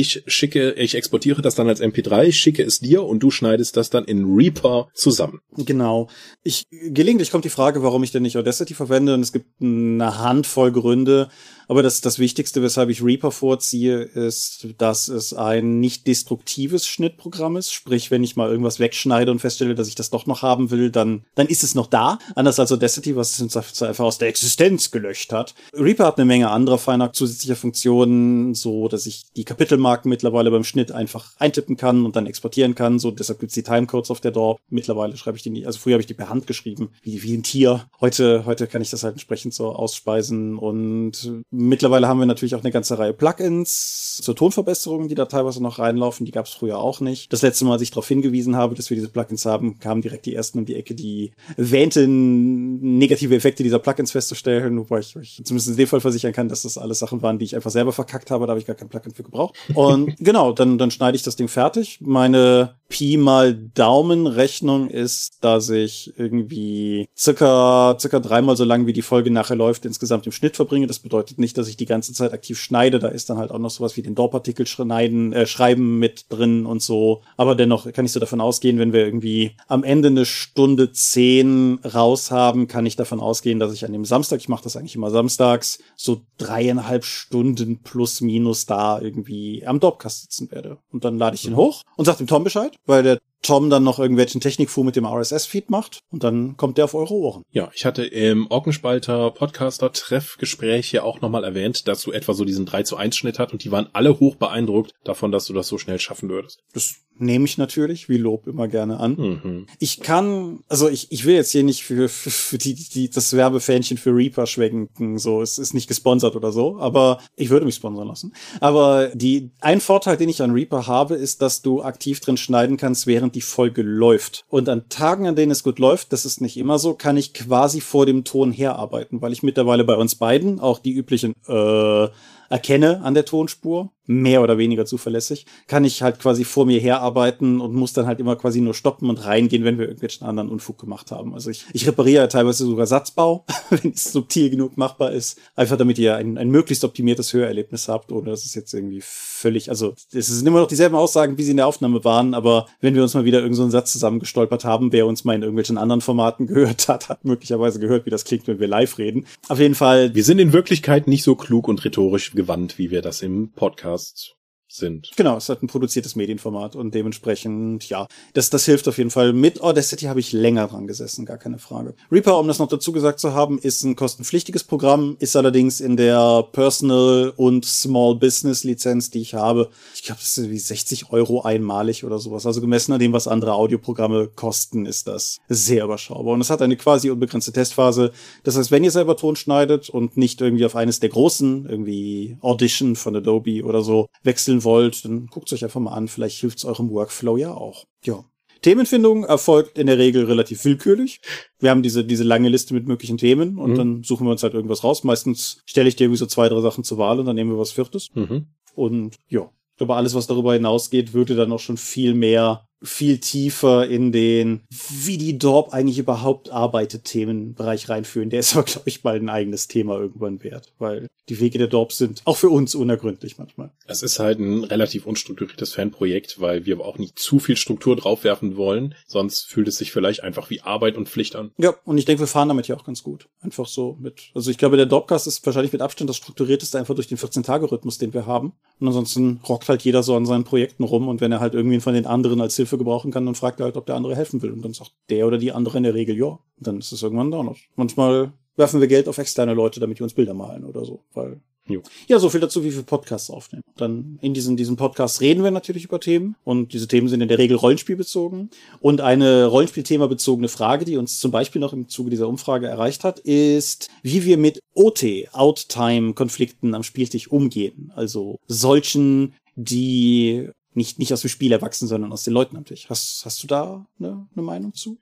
ich schicke, ich exportiere das dann als MP3, schicke es dir und du schneidest das dann in Reaper zusammen. Genau. Ich, gelegentlich kommt die Frage, warum ich denn nicht Audacity verwende und es gibt eine Handvoll Gründe. Aber das, das Wichtigste, weshalb ich Reaper vorziehe, ist, dass es ein nicht destruktives Schnittprogramm ist. Sprich, wenn ich mal irgendwas wegschneide und feststelle, dass ich das doch noch haben will, dann, dann ist es noch da. Anders als Audacity, was es einfach aus der Existenz gelöscht hat. Reaper hat eine Menge anderer feiner zusätzlicher Funktionen, so dass ich die Kapitelmarken mittlerweile beim Schnitt einfach eintippen kann und dann exportieren kann. So, deshalb gibt's die Timecodes auf der DOR. Mittlerweile schreibe ich die nicht, also früher habe ich die per Hand geschrieben, wie, wie ein Tier. Heute, heute kann ich das halt entsprechend so ausspeisen und Mittlerweile haben wir natürlich auch eine ganze Reihe Plugins zur Tonverbesserung, die da teilweise noch reinlaufen. Die gab es früher auch nicht. Das letzte Mal, als ich darauf hingewiesen habe, dass wir diese Plugins haben, kamen direkt die ersten um die Ecke, die erwähnten negative Effekte dieser Plugins festzustellen, wobei ich euch zumindest in dem Fall versichern kann, dass das alles Sachen waren, die ich einfach selber verkackt habe. Da habe ich gar kein Plugin für gebraucht. Und genau, dann, dann schneide ich das Ding fertig. Meine Pi mal Daumen-Rechnung ist, dass ich irgendwie circa, circa dreimal so lang, wie die Folge nachher läuft, insgesamt im Schnitt verbringe. Das bedeutet nicht, dass ich die ganze Zeit aktiv schneide. Da ist dann halt auch noch sowas wie den Dorpartikel schneiden, äh, schreiben mit drin und so. Aber dennoch kann ich so davon ausgehen, wenn wir irgendwie am Ende eine Stunde zehn raus haben, kann ich davon ausgehen, dass ich an dem Samstag, ich mache das eigentlich immer samstags, so dreieinhalb Stunden plus minus da irgendwie am Dorpcast sitzen werde. Und dann lade ich mhm. hoch und sage dem Tom Bescheid weil der Tom dann noch irgendwelchen Technikfu mit dem RSS-Feed macht und dann kommt der auf eure Ohren. Ja, ich hatte im Ockenspalter Podcaster Treffgespräch ja auch nochmal erwähnt, dass du etwa so diesen 3 zu 1 Schnitt hat und die waren alle hoch beeindruckt davon, dass du das so schnell schaffen würdest. Das nehme ich natürlich, wie Lob immer gerne an. Mhm. Ich kann, also ich, ich will jetzt hier nicht für, für, für die, die, das Werbefähnchen für Reaper schwenken, so, es ist nicht gesponsert oder so, aber ich würde mich sponsern lassen. Aber die, ein Vorteil, den ich an Reaper habe, ist, dass du aktiv drin schneiden kannst, während die Folge läuft. Und an Tagen, an denen es gut läuft, das ist nicht immer so, kann ich quasi vor dem Ton herarbeiten, weil ich mittlerweile bei uns beiden auch die üblichen, äh, erkenne an der Tonspur mehr oder weniger zuverlässig, kann ich halt quasi vor mir herarbeiten und muss dann halt immer quasi nur stoppen und reingehen, wenn wir irgendwelchen anderen Unfug gemacht haben. Also ich, ich repariere teilweise sogar Satzbau, wenn es subtil genug machbar ist, einfach damit ihr ein, ein möglichst optimiertes Hörerlebnis habt, ohne dass es jetzt irgendwie völlig, also es sind immer noch dieselben Aussagen, wie sie in der Aufnahme waren, aber wenn wir uns mal wieder irgendeinen so Satz zusammengestolpert haben, wer uns mal in irgendwelchen anderen Formaten gehört hat, hat möglicherweise gehört, wie das klingt, wenn wir live reden. Auf jeden Fall. Wir sind in Wirklichkeit nicht so klug und rhetorisch gewandt, wie wir das im Podcast Podcasts sind. Genau, es hat ein produziertes Medienformat und dementsprechend, ja, das, das hilft auf jeden Fall. Mit Audacity habe ich länger dran gesessen, gar keine Frage. Reaper, um das noch dazu gesagt zu haben, ist ein kostenpflichtiges Programm, ist allerdings in der Personal und Small Business Lizenz, die ich habe. Ich glaube, das ist wie 60 Euro einmalig oder sowas. Also gemessen an dem, was andere Audioprogramme kosten, ist das sehr überschaubar. Und es hat eine quasi unbegrenzte Testphase. Das heißt, wenn ihr selber Ton schneidet und nicht irgendwie auf eines der großen, irgendwie Audition von Adobe oder so, wechseln wollt, dann guckt es euch einfach mal an. Vielleicht hilft es eurem Workflow ja auch. Ja. Themenfindung erfolgt in der Regel relativ willkürlich. Wir haben diese, diese lange Liste mit möglichen Themen und mhm. dann suchen wir uns halt irgendwas raus. Meistens stelle ich dir irgendwie so zwei, drei Sachen zur Wahl und dann nehmen wir was Viertes. Mhm. Und ja, ich glaube, alles, was darüber hinausgeht, würde dann auch schon viel mehr viel tiefer in den, wie die Dorp eigentlich überhaupt arbeitet, Themenbereich reinführen. Der ist aber, glaube ich, mal ein eigenes Thema irgendwann wert, weil die Wege der Dorp sind auch für uns unergründlich manchmal. Es ist halt ein relativ unstrukturiertes Fanprojekt, weil wir auch nicht zu viel Struktur draufwerfen wollen, sonst fühlt es sich vielleicht einfach wie Arbeit und Pflicht an. Ja, und ich denke, wir fahren damit ja auch ganz gut. Einfach so mit, also ich glaube, der Dorpcast ist wahrscheinlich mit Abstand das strukturierteste einfach durch den 14-Tage-Rhythmus, den wir haben. Und ansonsten rockt halt jeder so an seinen Projekten rum und wenn er halt irgendwie von den anderen als Hilfe gebrauchen kann, dann fragt er halt, ob der andere helfen will. Und dann sagt der oder die andere in der Regel ja. Und dann ist es irgendwann da noch. Manchmal werfen wir Geld auf externe Leute, damit die uns Bilder malen oder so, weil Jo. Ja, so viel dazu, wie wir Podcasts aufnehmen. Dann in diesen, diesen Podcasts reden wir natürlich über Themen und diese Themen sind in der Regel rollenspielbezogen. Und eine Rollenspielthema bezogene Frage, die uns zum Beispiel noch im Zuge dieser Umfrage erreicht hat, ist, wie wir mit OT, Outtime-Konflikten am Spieltisch umgehen. Also solchen, die nicht, nicht aus dem Spiel erwachsen, sondern aus den Leuten am Tisch. Hast, hast du da eine, eine Meinung zu?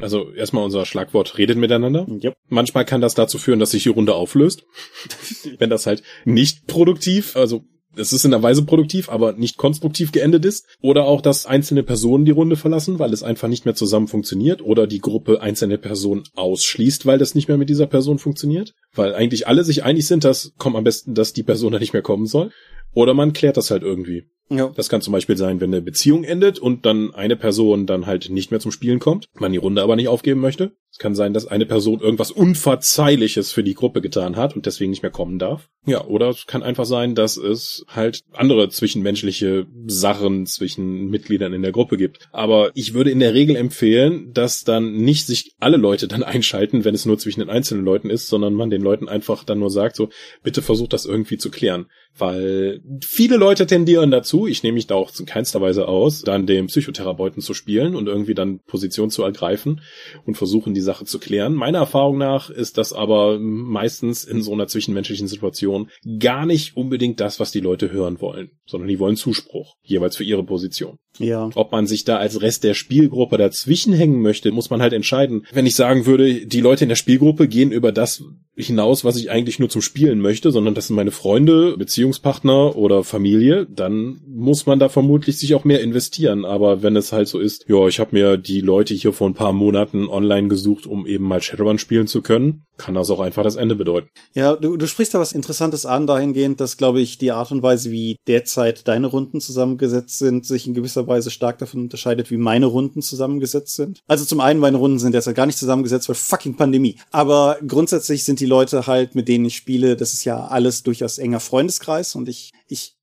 Also erstmal unser Schlagwort redet miteinander. Yep. Manchmal kann das dazu führen, dass sich die Runde auflöst. Wenn das halt nicht produktiv, also es ist in der Weise produktiv, aber nicht konstruktiv geendet ist. Oder auch, dass einzelne Personen die Runde verlassen, weil es einfach nicht mehr zusammen funktioniert. Oder die Gruppe einzelne Personen ausschließt, weil das nicht mehr mit dieser Person funktioniert. Weil eigentlich alle sich einig sind, dass kommt am besten, dass die Person da nicht mehr kommen soll. Oder man klärt das halt irgendwie. Ja. Das kann zum Beispiel sein, wenn eine Beziehung endet und dann eine Person dann halt nicht mehr zum Spielen kommt, man die Runde aber nicht aufgeben möchte. Es kann sein, dass eine Person irgendwas Unverzeihliches für die Gruppe getan hat und deswegen nicht mehr kommen darf. Ja, oder es kann einfach sein, dass es halt andere zwischenmenschliche Sachen zwischen Mitgliedern in der Gruppe gibt. Aber ich würde in der Regel empfehlen, dass dann nicht sich alle Leute dann einschalten, wenn es nur zwischen den einzelnen Leuten ist, sondern man den Leuten einfach dann nur sagt, so, bitte versucht das irgendwie zu klären. Weil viele Leute tendieren dazu, ich nehme mich da auch in keinster Weise aus, dann den Psychotherapeuten zu spielen und irgendwie dann Position zu ergreifen und versuchen, die Sache zu klären. Meiner Erfahrung nach ist das aber meistens in so einer zwischenmenschlichen Situation gar nicht unbedingt das, was die Leute hören wollen, sondern die wollen Zuspruch, jeweils für ihre Position. Ja. Ob man sich da als Rest der Spielgruppe dazwischen hängen möchte, muss man halt entscheiden. Wenn ich sagen würde, die Leute in der Spielgruppe gehen über das hinaus, was ich eigentlich nur zum Spielen möchte, sondern das sind meine Freunde, Beziehungspartner oder Familie, dann muss man da vermutlich sich auch mehr investieren. Aber wenn es halt so ist, ja, ich habe mir die Leute hier vor ein paar Monaten online gesucht, um eben mal Shadowrun spielen zu können, kann das auch einfach das Ende bedeuten. Ja, du, du sprichst da was Interessantes an, dahingehend, dass, glaube ich, die Art und Weise, wie derzeit deine Runden zusammengesetzt sind, sich in gewisser Weise stark davon unterscheidet, wie meine Runden zusammengesetzt sind. Also zum einen, meine Runden sind derzeit gar nicht zusammengesetzt, weil fucking Pandemie. Aber grundsätzlich sind die Leute halt, mit denen ich spiele, das ist ja alles durchaus enger Freundeskreis und ich, ich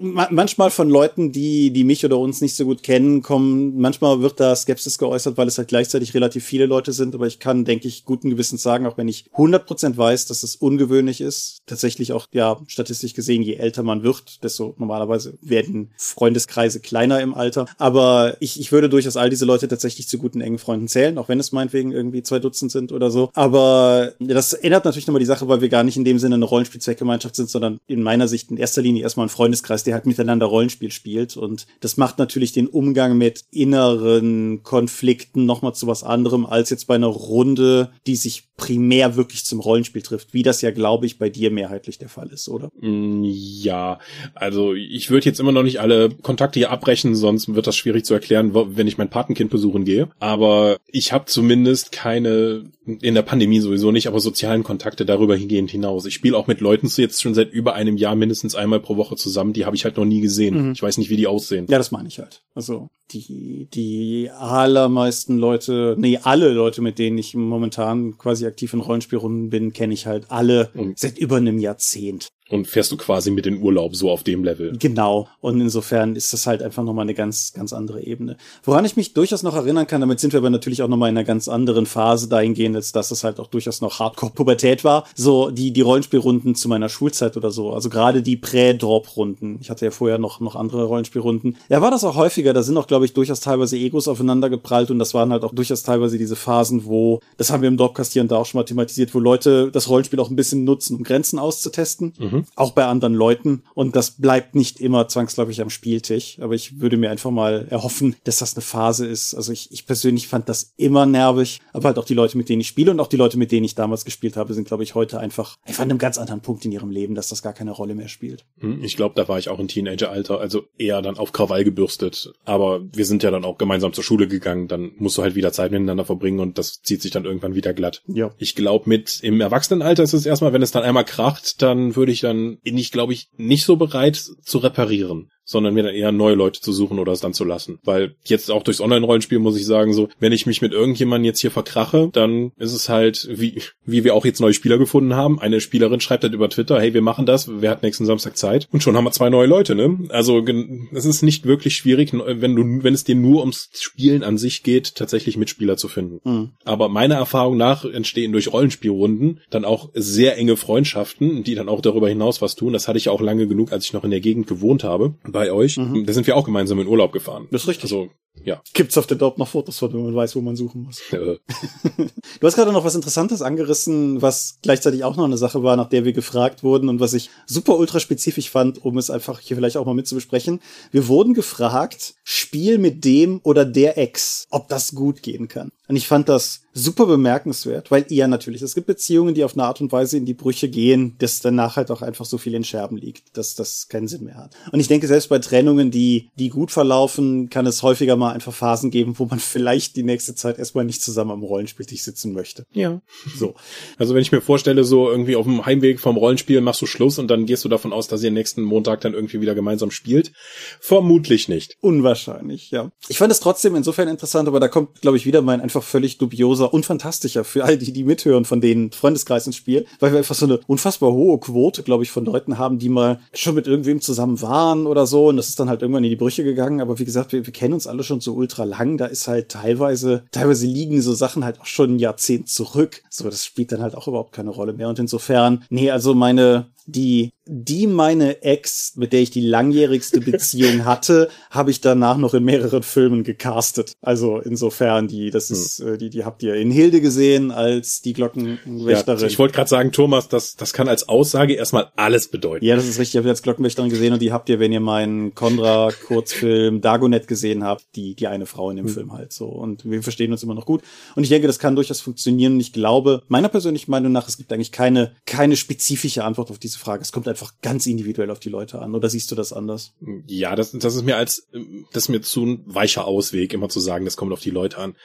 manchmal von Leuten, die, die mich oder uns nicht so gut kennen, kommen, manchmal wird da Skepsis geäußert, weil es halt gleichzeitig relativ viele Leute sind, aber ich kann, denke ich, guten Gewissens sagen, auch wenn ich 100% weiß, dass es ungewöhnlich ist, tatsächlich auch, ja, statistisch gesehen, je älter man wird, desto normalerweise werden Freundeskreise kleiner im Alter, aber ich, ich würde durchaus all diese Leute tatsächlich zu guten engen Freunden zählen, auch wenn es meinetwegen irgendwie zwei Dutzend sind oder so, aber das ändert natürlich nochmal die Sache, weil wir gar nicht in dem Sinne eine Rollenspielzweckgemeinschaft sind, sondern in meiner Sicht in erster Linie erstmal ein Freundeskreis, der halt miteinander Rollenspiel spielt. Und das macht natürlich den Umgang mit inneren Konflikten nochmal zu was anderem als jetzt bei einer Runde, die sich primär wirklich zum Rollenspiel trifft, wie das ja, glaube ich, bei dir mehrheitlich der Fall ist, oder? Mm, ja, also ich würde jetzt immer noch nicht alle Kontakte hier abbrechen, sonst wird das schwierig zu erklären, wenn ich mein Patenkind besuchen gehe. Aber ich habe zumindest keine, in der Pandemie sowieso nicht, aber sozialen Kontakte darüber hingehend hinaus. Ich spiele auch mit Leuten jetzt schon seit über einem Jahr mindestens einmal pro Woche zusammen. Die habe ich halt noch nie gesehen. Mhm. Ich weiß nicht, wie die aussehen. Ja, das meine ich halt. Also die, die allermeisten Leute, nee, alle Leute, mit denen ich momentan quasi aktiv in Rollenspielrunden bin, kenne ich halt alle mhm. seit über einem Jahrzehnt und fährst du quasi mit in Urlaub so auf dem Level. Genau. Und insofern ist das halt einfach nochmal eine ganz, ganz andere Ebene. Woran ich mich durchaus noch erinnern kann, damit sind wir aber natürlich auch nochmal in einer ganz anderen Phase dahingehend, als dass es halt auch durchaus noch Hardcore-Pubertät war. So die, die Rollenspielrunden zu meiner Schulzeit oder so. Also gerade die Prä-Drop-Runden. Ich hatte ja vorher noch, noch andere Rollenspielrunden. Ja, war das auch häufiger. Da sind auch, glaube ich, durchaus teilweise Egos aufeinander geprallt und das waren halt auch durchaus teilweise diese Phasen, wo, das haben wir im Dropcast hier und da auch schon mal thematisiert, wo Leute das Rollenspiel auch ein bisschen nutzen, um Grenzen auszutesten. Mhm auch bei anderen Leuten. Und das bleibt nicht immer zwangsläufig am Spieltisch. Aber ich würde mir einfach mal erhoffen, dass das eine Phase ist. Also ich, ich persönlich fand das immer nervig. Aber halt auch die Leute, mit denen ich spiele und auch die Leute, mit denen ich damals gespielt habe, sind, glaube ich, heute einfach, einfach an einem ganz anderen Punkt in ihrem Leben, dass das gar keine Rolle mehr spielt. Hm, ich glaube, da war ich auch im Teenageralter, also eher dann auf Krawall gebürstet. Aber wir sind ja dann auch gemeinsam zur Schule gegangen. Dann musst du halt wieder Zeit miteinander verbringen und das zieht sich dann irgendwann wieder glatt. Ja. Ich glaube, mit im Erwachsenenalter ist es erstmal, wenn es dann einmal kracht, dann würde ich dann bin ich, glaube ich, nicht so bereit zu reparieren sondern mir dann eher neue Leute zu suchen oder es dann zu lassen. Weil jetzt auch durchs Online-Rollenspiel muss ich sagen, so, wenn ich mich mit irgendjemandem jetzt hier verkrache, dann ist es halt, wie, wie wir auch jetzt neue Spieler gefunden haben. Eine Spielerin schreibt halt über Twitter, hey, wir machen das, wer hat nächsten Samstag Zeit? Und schon haben wir zwei neue Leute, ne? Also, es ist nicht wirklich schwierig, wenn du, wenn es dir nur ums Spielen an sich geht, tatsächlich Mitspieler zu finden. Mhm. Aber meiner Erfahrung nach entstehen durch Rollenspielrunden dann auch sehr enge Freundschaften, die dann auch darüber hinaus was tun. Das hatte ich auch lange genug, als ich noch in der Gegend gewohnt habe, bei euch. Mhm. Da sind wir auch gemeinsam in Urlaub gefahren. Das ist richtig. Also ja. Gibt's auf der Dorp noch Fotos von, wenn man weiß, wo man suchen muss. Ja. du hast gerade noch was Interessantes angerissen, was gleichzeitig auch noch eine Sache war, nach der wir gefragt wurden und was ich super ultra spezifisch fand, um es einfach hier vielleicht auch mal mitzubesprechen. Wir wurden gefragt, Spiel mit dem oder der Ex, ob das gut gehen kann. Und ich fand das super bemerkenswert, weil ja natürlich, es gibt Beziehungen, die auf eine Art und Weise in die Brüche gehen, dass danach halt auch einfach so viel in Scherben liegt, dass das keinen Sinn mehr hat. Und ich denke, selbst bei Trennungen, die, die gut verlaufen, kann es häufiger mal einfach Phasen geben, wo man vielleicht die nächste Zeit erstmal nicht zusammen am Rollenspieltisch sitzen möchte. Ja. So. Also wenn ich mir vorstelle, so irgendwie auf dem Heimweg vom Rollenspiel machst du Schluss und dann gehst du davon aus, dass ihr nächsten Montag dann irgendwie wieder gemeinsam spielt. Vermutlich nicht. Unwahrscheinlich, ja. Ich fand es trotzdem insofern interessant, aber da kommt, glaube ich, wieder mein einfach völlig dubioser und fantastischer für all die, die mithören von den Freundeskreis ins Spiel, weil wir einfach so eine unfassbar hohe Quote, glaube ich, von Leuten haben, die mal schon mit irgendwem zusammen waren oder so und das ist dann halt irgendwann in die Brüche gegangen, aber wie gesagt, wir, wir kennen uns alle schon so ultra lang, da ist halt teilweise, teilweise liegen so Sachen halt auch schon ein Jahrzehnt zurück. So, das spielt dann halt auch überhaupt keine Rolle mehr. Und insofern, nee, also meine, die, die meine Ex, mit der ich die langjährigste Beziehung hatte, habe ich danach noch in mehreren Filmen gecastet. Also insofern, die, das hm. ist, hm. die, die habt ihr in Hilde gesehen als die Glockenwächterin. Ja, ich wollte gerade sagen, Thomas, das, das kann als Aussage erstmal alles bedeuten. Ja, das ist richtig. Ich habe als Glockenwächterin gesehen und die habt ihr, wenn ihr meinen Condra-Kurzfilm Dagonet gesehen habt, die, die eine Frau in dem hm. Film halt so. Und wir verstehen uns immer noch gut. Und ich denke, das kann durchaus funktionieren. Und ich glaube, meiner persönlichen Meinung nach, es gibt eigentlich keine, keine spezifische Antwort auf diese Frage. Es kommt einfach ganz individuell auf die Leute an. Oder siehst du das anders? Ja, das, das ist mir als, das ist mir zu ein weicher Ausweg, immer zu sagen, das kommt auf die Leute an.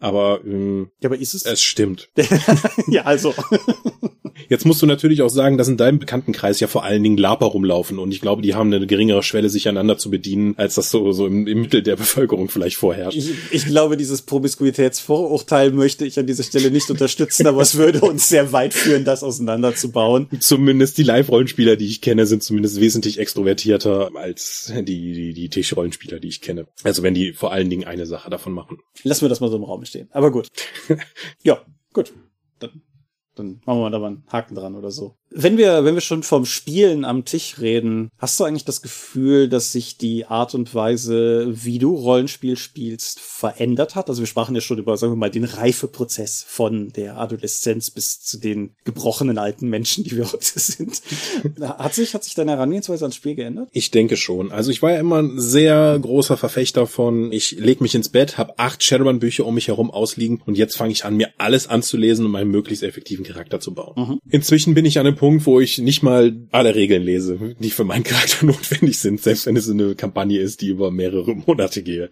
Aber, ähm, ja, aber ist es? Es stimmt. ja, also. Jetzt musst du natürlich auch sagen, dass in deinem Bekanntenkreis ja vor allen Dingen Laper rumlaufen und ich glaube, die haben eine geringere Schwelle, sich einander zu bedienen, als das so, so im, im Mittel der Bevölkerung vielleicht vorherrscht. Ich, ich glaube, dieses Promiskuitätsvorurteil möchte ich an dieser Stelle nicht unterstützen, aber es würde uns sehr weit führen, das auseinanderzubauen. Zumindest die Live-Rollenspieler, die ich kenne, sind zumindest wesentlich extrovertierter als die, die, die Tischrollenspieler, die ich kenne. Also wenn die vor allen Dingen eine Sache davon machen. Lassen wir das mal so im Raum stehen. Aber gut. ja, gut. Dann dann machen wir da mal einen Haken dran oder so. Wenn wir, wenn wir schon vom Spielen am Tisch reden, hast du eigentlich das Gefühl, dass sich die Art und Weise, wie du Rollenspiel spielst, verändert hat? Also wir sprachen ja schon über, sagen wir mal, den Reifeprozess von der Adoleszenz bis zu den gebrochenen alten Menschen, die wir heute sind. Hat sich, hat sich deine Herangehensweise ans Spiel geändert? Ich denke schon. Also ich war ja immer ein sehr großer Verfechter von, ich leg mich ins Bett, habe acht Shadowrun-Bücher um mich herum ausliegen und jetzt fange ich an, mir alles anzulesen, um einen möglichst effektiven Charakter zu bauen. Mhm. Inzwischen bin ich an Punkt, wo ich nicht mal alle Regeln lese, die für meinen Charakter notwendig sind, selbst wenn es eine Kampagne ist, die über mehrere Monate gehe.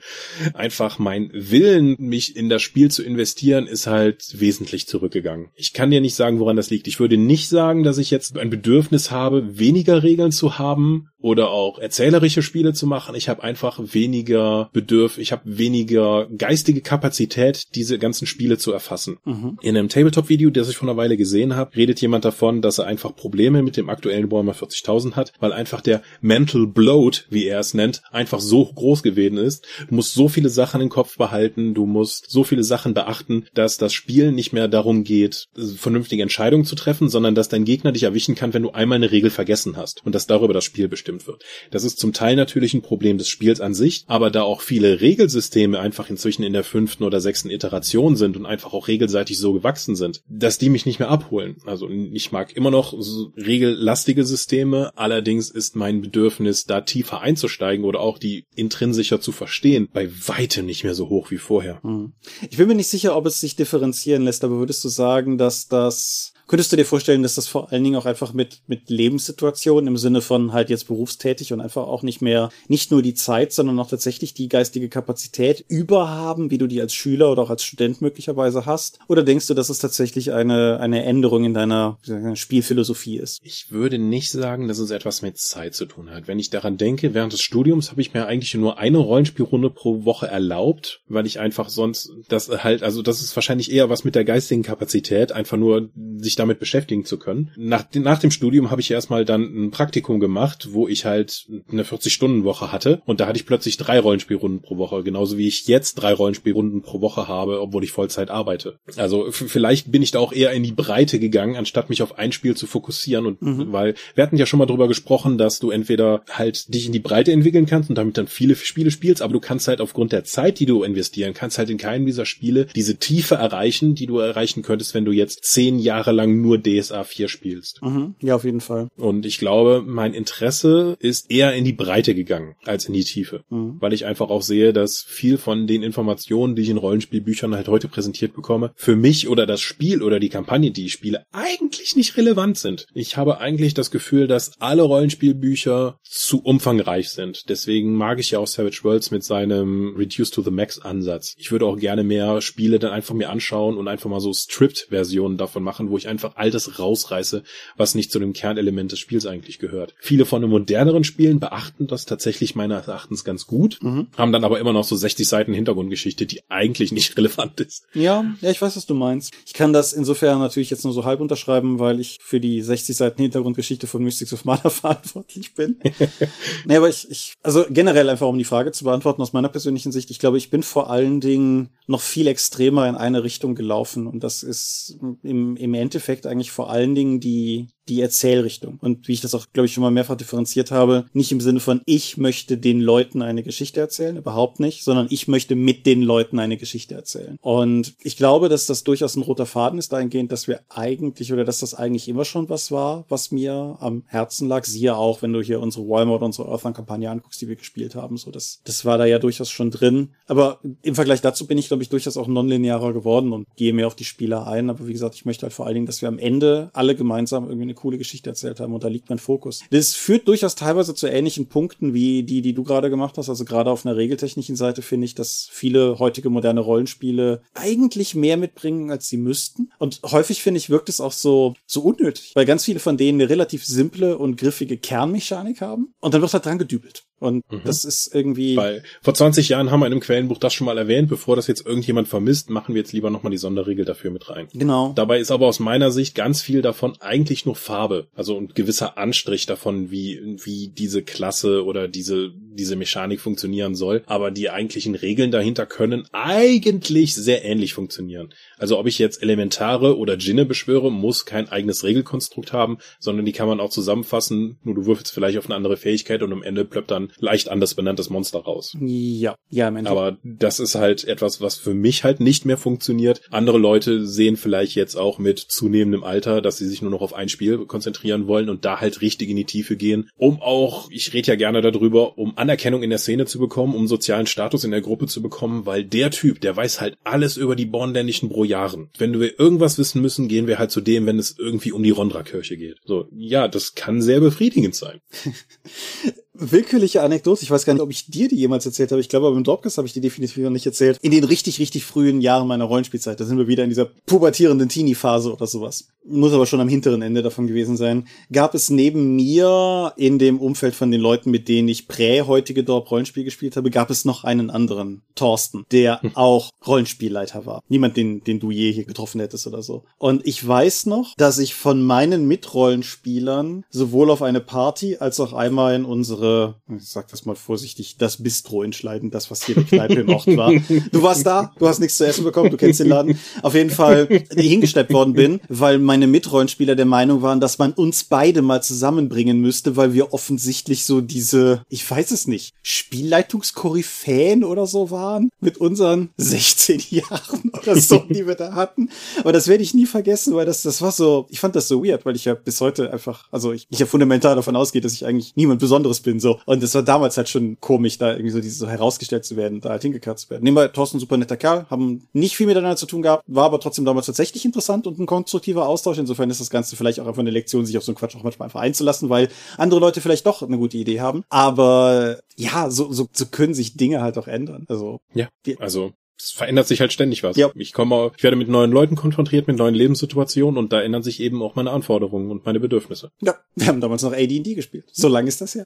Einfach mein Willen, mich in das Spiel zu investieren, ist halt wesentlich zurückgegangen. Ich kann dir nicht sagen, woran das liegt. Ich würde nicht sagen, dass ich jetzt ein Bedürfnis habe, weniger Regeln zu haben oder auch erzählerische Spiele zu machen. Ich habe einfach weniger Bedürf, ich habe weniger geistige Kapazität, diese ganzen Spiele zu erfassen. Mhm. In einem Tabletop-Video, das ich vor einer Weile gesehen habe, redet jemand davon, dass er einfach Probleme mit dem aktuellen Warhammer 40.000 hat, weil einfach der Mental Bloat, wie er es nennt, einfach so groß gewesen ist. Du musst so viele Sachen im Kopf behalten, du musst so viele Sachen beachten, dass das Spiel nicht mehr darum geht, vernünftige Entscheidungen zu treffen, sondern dass dein Gegner dich erwischen kann, wenn du einmal eine Regel vergessen hast und dass darüber das Spiel bestimmt bestimmt wird. Das ist zum Teil natürlich ein Problem des Spiels an sich, aber da auch viele Regelsysteme einfach inzwischen in der fünften oder sechsten Iteration sind und einfach auch regelseitig so gewachsen sind, dass die mich nicht mehr abholen. Also ich mag immer noch regellastige Systeme, allerdings ist mein Bedürfnis, da tiefer einzusteigen oder auch die intrinsischer zu verstehen, bei weitem nicht mehr so hoch wie vorher. Hm. Ich bin mir nicht sicher, ob es sich differenzieren lässt, aber würdest du sagen, dass das Könntest du dir vorstellen, dass das vor allen Dingen auch einfach mit, mit Lebenssituationen im Sinne von halt jetzt berufstätig und einfach auch nicht mehr, nicht nur die Zeit, sondern auch tatsächlich die geistige Kapazität überhaben, wie du die als Schüler oder auch als Student möglicherweise hast? Oder denkst du, dass es tatsächlich eine, eine Änderung in deiner Spielphilosophie ist? Ich würde nicht sagen, dass es etwas mit Zeit zu tun hat. Wenn ich daran denke, während des Studiums habe ich mir eigentlich nur eine Rollenspielrunde pro Woche erlaubt, weil ich einfach sonst das halt, also das ist wahrscheinlich eher was mit der geistigen Kapazität, einfach nur sich damit beschäftigen zu können. Nach, nach dem Studium habe ich erstmal dann ein Praktikum gemacht, wo ich halt eine 40-Stunden-Woche hatte und da hatte ich plötzlich drei Rollenspielrunden pro Woche, genauso wie ich jetzt drei Rollenspielrunden pro Woche habe, obwohl ich Vollzeit arbeite. Also vielleicht bin ich da auch eher in die Breite gegangen, anstatt mich auf ein Spiel zu fokussieren und mhm. weil wir hatten ja schon mal drüber gesprochen, dass du entweder halt dich in die Breite entwickeln kannst und damit dann viele Spiele spielst, aber du kannst halt aufgrund der Zeit, die du investieren kannst, halt in keinem dieser Spiele diese Tiefe erreichen, die du erreichen könntest, wenn du jetzt zehn Jahre lang nur DSA 4 spielst. Mhm. Ja, auf jeden Fall. Und ich glaube, mein Interesse ist eher in die Breite gegangen als in die Tiefe, mhm. weil ich einfach auch sehe, dass viel von den Informationen, die ich in Rollenspielbüchern halt heute präsentiert bekomme, für mich oder das Spiel oder die Kampagne, die ich spiele, eigentlich nicht relevant sind. Ich habe eigentlich das Gefühl, dass alle Rollenspielbücher zu umfangreich sind. Deswegen mag ich ja auch Savage Worlds mit seinem Reduce to the Max Ansatz. Ich würde auch gerne mehr Spiele dann einfach mir anschauen und einfach mal so Stripped-Versionen davon machen, wo ich einfach all das rausreiße, was nicht zu dem Kernelement des Spiels eigentlich gehört. Viele von den moderneren Spielen beachten das tatsächlich meines Erachtens ganz gut, mhm. haben dann aber immer noch so 60 Seiten Hintergrundgeschichte, die eigentlich nicht relevant ist. Ja, ja, ich weiß, was du meinst. Ich kann das insofern natürlich jetzt nur so halb unterschreiben, weil ich für die 60 Seiten Hintergrundgeschichte von Mystics of Mana verantwortlich bin. nee, aber ich, ich, also generell einfach um die Frage zu beantworten aus meiner persönlichen Sicht, ich glaube, ich bin vor allen Dingen noch viel extremer in eine Richtung gelaufen und das ist im, im Endeffekt eigentlich vor allen Dingen die, die Erzählrichtung. Und wie ich das auch, glaube ich, schon mal mehrfach differenziert habe, nicht im Sinne von, ich möchte den Leuten eine Geschichte erzählen, überhaupt nicht, sondern ich möchte mit den Leuten eine Geschichte erzählen. Und ich glaube, dass das durchaus ein roter Faden ist dahingehend, dass wir eigentlich oder dass das eigentlich immer schon was war, was mir am Herzen lag. Siehe auch, wenn du hier unsere Walmart, unsere Earthbound-Kampagne anguckst, die wir gespielt haben. So, das, das war da ja durchaus schon drin. Aber im Vergleich dazu bin ich, glaube ich, durchaus auch nonlinearer geworden und gehe mehr auf die Spieler ein. Aber wie gesagt, ich möchte halt vor allen Dingen, dass wir am Ende alle gemeinsam irgendwie eine coole Geschichte erzählt haben und da liegt mein Fokus. Das führt durchaus teilweise zu ähnlichen Punkten wie die, die du gerade gemacht hast. Also gerade auf einer regeltechnischen Seite finde ich, dass viele heutige moderne Rollenspiele eigentlich mehr mitbringen, als sie müssten. Und häufig finde ich, wirkt es auch so, so unnötig, weil ganz viele von denen eine relativ simple und griffige Kernmechanik haben und dann wird halt dran gedübelt. Und mhm. das ist irgendwie. Weil vor 20 Jahren haben wir in einem Quellenbuch das schon mal erwähnt, bevor das jetzt irgendjemand vermisst, machen wir jetzt lieber nochmal die Sonderregel dafür mit rein. Genau. Dabei ist aber aus meiner Sicht ganz viel davon eigentlich nur Farbe. Also ein gewisser Anstrich davon, wie, wie diese Klasse oder diese, diese Mechanik funktionieren soll. Aber die eigentlichen Regeln dahinter können eigentlich sehr ähnlich funktionieren. Also ob ich jetzt Elementare oder Djinne beschwöre, muss kein eigenes Regelkonstrukt haben, sondern die kann man auch zusammenfassen. Nur du würfelst vielleicht auf eine andere Fähigkeit und am Ende plöppt dann leicht anders benanntes Monster raus. Ja, ja, im Endeffekt. Aber das ist halt etwas, was für mich halt nicht mehr funktioniert. Andere Leute sehen vielleicht jetzt auch mit zunehmendem Alter, dass sie sich nur noch auf ein Spiel konzentrieren wollen und da halt richtig in die Tiefe gehen, um auch, ich rede ja gerne darüber, um Anerkennung in der Szene zu bekommen, um sozialen Status in der Gruppe zu bekommen, weil der Typ, der weiß halt alles über die bornländischen Brojaren. Wenn wir irgendwas wissen müssen, gehen wir halt zu dem, wenn es irgendwie um die Rondra-Kirche geht. So, ja, das kann sehr befriedigend sein. willkürliche Anekdote. Ich weiß gar nicht, ob ich dir die jemals erzählt habe. Ich glaube, aber im Dropcast habe ich die definitiv noch nicht erzählt. In den richtig, richtig frühen Jahren meiner Rollenspielzeit, da sind wir wieder in dieser pubertierenden Teenie-Phase oder sowas. Muss aber schon am hinteren Ende davon gewesen sein. Gab es neben mir in dem Umfeld von den Leuten, mit denen ich prä-heutige Dorp Rollenspiel gespielt habe, gab es noch einen anderen, Thorsten, der hm. auch Rollenspielleiter war. Niemand, den, den du je hier getroffen hättest oder so. Und ich weiß noch, dass ich von meinen Mitrollenspielern sowohl auf eine Party als auch einmal in unsere ich sag das mal vorsichtig, das Bistro in Schleiden, das, was hier die Kneipe im Ort war. Du warst da, du hast nichts zu essen bekommen, du kennst den Laden. Auf jeden Fall hingeschleppt worden bin, weil meine Mitrollenspieler der Meinung waren, dass man uns beide mal zusammenbringen müsste, weil wir offensichtlich so diese, ich weiß es nicht, Spielleitungskoryphäen oder so waren mit unseren 16 Jahren oder so, die wir da hatten. Aber das werde ich nie vergessen, weil das, das war so, ich fand das so weird, weil ich ja bis heute einfach, also ich, ich ja fundamental davon ausgehe, dass ich eigentlich niemand Besonderes bin bin, so. Und es war damals halt schon komisch, da irgendwie so dieses so herausgestellt zu werden, da halt hingekarrt zu werden. Nehmen wir Thorsten, super netter Kerl, haben nicht viel miteinander zu tun gehabt, war aber trotzdem damals tatsächlich interessant und ein konstruktiver Austausch. Insofern ist das Ganze vielleicht auch einfach eine Lektion, sich auf so einen Quatsch auch manchmal einfach einzulassen, weil andere Leute vielleicht doch eine gute Idee haben. Aber ja, so, so, so können sich Dinge halt auch ändern. Also. Ja. Also es verändert sich halt ständig was. Ja. Ich komme, ich werde mit neuen Leuten konfrontiert, mit neuen Lebenssituationen und da ändern sich eben auch meine Anforderungen und meine Bedürfnisse. Ja, wir haben damals noch AD&D gespielt. So lange ist das ja.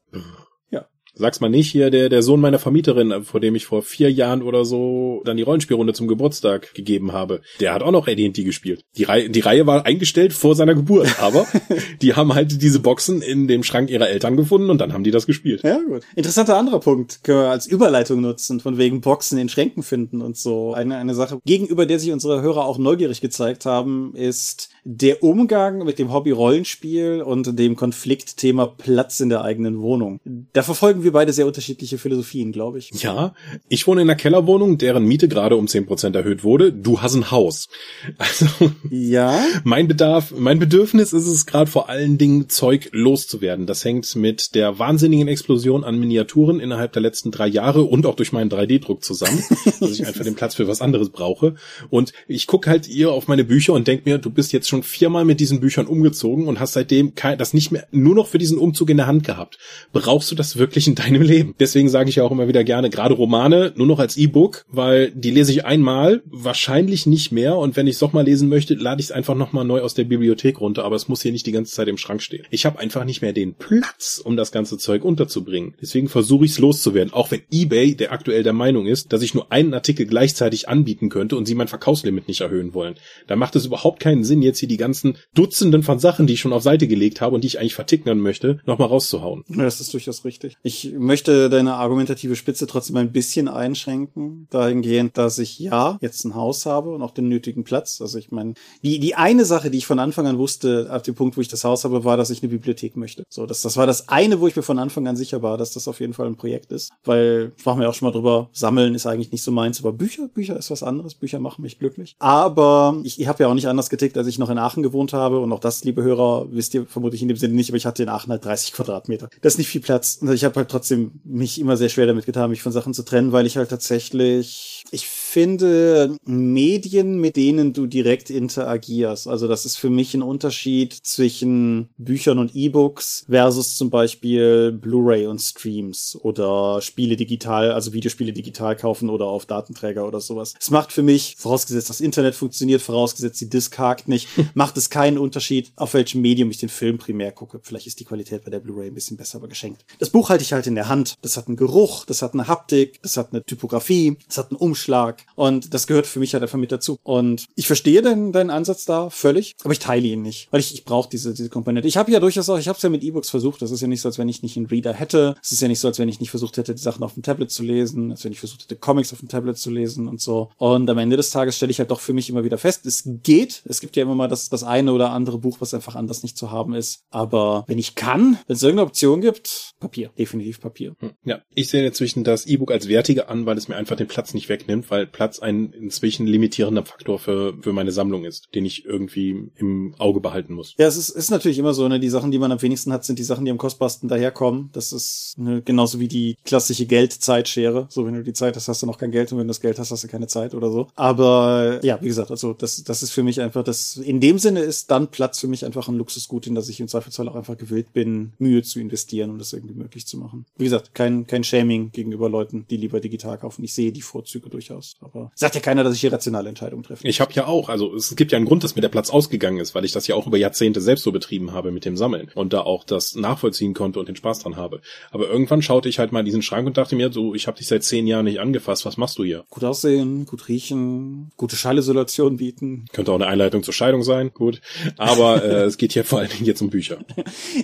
Sag's mal nicht hier, der, der Sohn meiner Vermieterin, vor dem ich vor vier Jahren oder so dann die Rollenspielrunde zum Geburtstag gegeben habe. Der hat auch noch AD&D gespielt. Die Reihe, die Reihe war eingestellt vor seiner Geburt, aber die haben halt diese Boxen in dem Schrank ihrer Eltern gefunden und dann haben die das gespielt. Ja, gut. Interessanter anderer Punkt können wir als Überleitung nutzen, von wegen Boxen in Schränken finden und so. Eine, eine Sache, gegenüber der sich unsere Hörer auch neugierig gezeigt haben, ist der Umgang mit dem Hobby Rollenspiel und dem Konfliktthema Platz in der eigenen Wohnung. Da verfolgen wir beide sehr unterschiedliche Philosophien, glaube ich. Ja, ich wohne in einer Kellerwohnung, deren Miete gerade um zehn Prozent erhöht wurde. Du hast ein Haus. Also ja, mein Bedarf, mein Bedürfnis ist es gerade vor allen Dingen Zeug loszuwerden. Das hängt mit der wahnsinnigen Explosion an Miniaturen innerhalb der letzten drei Jahre und auch durch meinen 3D-Druck zusammen, dass ich einfach den Platz für was anderes brauche. Und ich gucke halt ihr auf meine Bücher und denk mir, du bist jetzt schon schon viermal mit diesen Büchern umgezogen und hast seitdem das nicht mehr nur noch für diesen Umzug in der Hand gehabt. Brauchst du das wirklich in deinem Leben? Deswegen sage ich ja auch immer wieder gerne, gerade Romane nur noch als E-Book, weil die lese ich einmal, wahrscheinlich nicht mehr und wenn ich es doch mal lesen möchte, lade ich es einfach nochmal neu aus der Bibliothek runter, aber es muss hier nicht die ganze Zeit im Schrank stehen. Ich habe einfach nicht mehr den Platz, um das ganze Zeug unterzubringen. Deswegen versuche ich es loszuwerden, auch wenn eBay der aktuell der Meinung ist, dass ich nur einen Artikel gleichzeitig anbieten könnte und sie mein Verkaufslimit nicht erhöhen wollen. Da macht es überhaupt keinen Sinn, jetzt hier die ganzen Dutzenden von Sachen, die ich schon auf Seite gelegt habe und die ich eigentlich vertickern möchte, nochmal rauszuhauen. Ja, das ist durchaus richtig. Ich möchte deine argumentative Spitze trotzdem ein bisschen einschränken, dahingehend, dass ich ja jetzt ein Haus habe und auch den nötigen Platz. Also ich meine, die, die eine Sache, die ich von Anfang an wusste, ab dem Punkt, wo ich das Haus habe, war, dass ich eine Bibliothek möchte. So, das, das war das eine, wo ich mir von Anfang an sicher war, dass das auf jeden Fall ein Projekt ist. Weil, sprachen wir auch schon mal drüber, sammeln ist eigentlich nicht so meins, aber Bücher, Bücher ist was anderes. Bücher machen mich glücklich. Aber ich, ich habe ja auch nicht anders getickt, als ich noch in Aachen gewohnt habe. Und auch das, liebe Hörer, wisst ihr vermutlich in dem Sinne nicht, aber ich hatte in Aachen halt 30 Quadratmeter. Das ist nicht viel Platz. Und ich habe halt trotzdem mich immer sehr schwer damit getan, mich von Sachen zu trennen, weil ich halt tatsächlich, ich finde Medien, mit denen du direkt interagierst. Also das ist für mich ein Unterschied zwischen Büchern und E-Books versus zum Beispiel Blu-ray und Streams oder Spiele digital, also Videospiele digital kaufen oder auf Datenträger oder sowas. Es macht für mich, vorausgesetzt das Internet funktioniert, vorausgesetzt die Disk hakt nicht, macht es keinen Unterschied, auf welchem Medium ich den Film primär gucke. Vielleicht ist die Qualität bei der Blu-ray ein bisschen besser, aber geschenkt. Das Buch halte ich halt in der Hand. Das hat einen Geruch, das hat eine Haptik, das hat eine Typografie, das hat einen Umschlag. Und das gehört für mich halt einfach mit dazu. Und ich verstehe deinen, deinen Ansatz da völlig, aber ich teile ihn nicht, weil ich, ich brauche diese, diese Komponente. Ich habe ja durchaus auch, ich habe es ja mit E-Books versucht. Das ist ja nicht so, als wenn ich nicht einen Reader hätte. Es ist ja nicht so, als wenn ich nicht versucht hätte, die Sachen auf dem Tablet zu lesen, als wenn ich versucht hätte, Comics auf dem Tablet zu lesen und so. Und am Ende des Tages stelle ich halt doch für mich immer wieder fest, es geht. Es gibt ja immer mal das, das eine oder andere Buch, was einfach anders nicht zu haben ist. Aber wenn ich kann, wenn es irgendeine Option gibt, Papier, definitiv Papier. Hm. Ja, ich sehe inzwischen das E-Book als wertiger an, weil es mir einfach den Platz nicht wegnimmt, weil Platz ein inzwischen limitierender Faktor für, für meine Sammlung ist, den ich irgendwie im Auge behalten muss. Ja, es ist, ist natürlich immer so, ne, die Sachen, die man am wenigsten hat, sind die Sachen, die am kostbarsten daherkommen. Das ist ne, genauso wie die klassische Geld-Zeitschere. So, wenn du die Zeit hast, hast du noch kein Geld und wenn du das Geld hast, hast du keine Zeit oder so. Aber ja, wie gesagt, also das, das ist für mich einfach, das in dem Sinne ist dann Platz für mich einfach ein Luxusgut, in das ich im Zweifelsfall auch einfach gewillt bin, Mühe zu investieren, um das irgendwie möglich zu machen. Wie gesagt, kein, kein Shaming gegenüber Leuten, die lieber digital kaufen. Ich sehe die Vorzüge durchaus. Aber sagt ja keiner, dass ich hier rationale Entscheidungen treffe. Ich habe ja auch, also es gibt ja einen Grund, dass mir der Platz ausgegangen ist, weil ich das ja auch über Jahrzehnte selbst so betrieben habe mit dem Sammeln und da auch das nachvollziehen konnte und den Spaß dran habe. Aber irgendwann schaute ich halt mal in diesen Schrank und dachte mir, so, ich habe dich seit zehn Jahren nicht angefasst, was machst du hier? Gut aussehen, gut riechen, gute Schallisolation bieten. Könnte auch eine Einleitung zur Scheidung sein, gut. Aber äh, es geht hier vor allen Dingen jetzt um Bücher.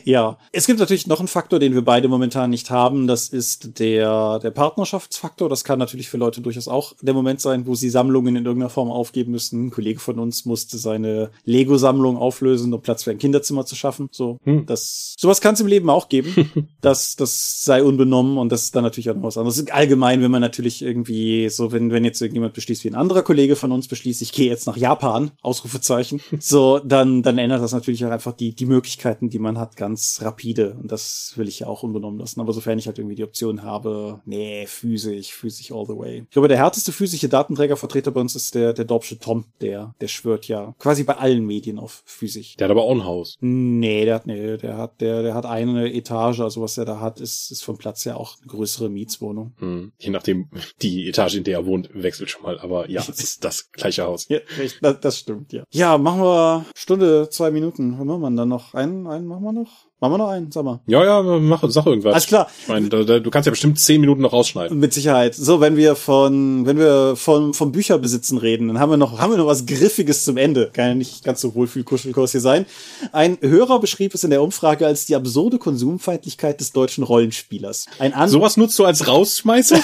ja, es gibt natürlich noch einen Faktor, den wir beide momentan nicht haben. Das ist der der Partnerschaftsfaktor. Das kann natürlich für Leute durchaus auch der Moment sein, wo sie Sammlungen in irgendeiner Form aufgeben müssen. Ein Kollege von uns musste seine Lego-Sammlung auflösen, um Platz für ein Kinderzimmer zu schaffen. So, hm. das, sowas kann es im Leben auch geben. das, das sei unbenommen und das ist dann natürlich auch noch was anderes. Allgemein, wenn man natürlich irgendwie so, wenn, wenn jetzt irgendjemand beschließt, wie ein anderer Kollege von uns beschließt, ich gehe jetzt nach Japan, Ausrufezeichen, so, dann, dann ändert das natürlich auch einfach die, die Möglichkeiten, die man hat, ganz rapide. Und das will ich ja auch unbenommen lassen. Aber sofern ich halt irgendwie die Option habe, nee, physisch, physisch all the way. Ich glaube, der härteste physische Datenträgervertreter bei uns ist der, der Dorpsche Tom, der, der schwört ja quasi bei allen Medien auf physisch. Der hat aber auch ein Haus. Nee, der hat, nee, der hat, der, der hat eine Etage, also was er da hat, ist, ist vom Platz her auch eine größere Mietswohnung. Hm. Je nachdem, die Etage, in der er wohnt, wechselt schon mal, aber ja, es ist das gleiche Haus. Ja, das, das stimmt, ja. Ja, machen wir Stunde, zwei Minuten. Was machen wir dann noch? Einen, einen machen wir noch? Machen wir noch einen, sag mal. Ja, ja, mach, sag irgendwas. Alles klar. Ich meine, da, da, du kannst ja bestimmt zehn Minuten noch rausschneiden. Mit Sicherheit. So, wenn wir von, wenn wir von, vom Bücherbesitzen reden, dann haben wir noch, haben wir noch was Griffiges zum Ende. Kann ja nicht ganz so Wohlfühl-Kuschelkurs hier sein. Ein Hörer beschrieb es in der Umfrage als die absurde Konsumfeindlichkeit des deutschen Rollenspielers. Ein Sowas nutzt du als Rausschmeißer?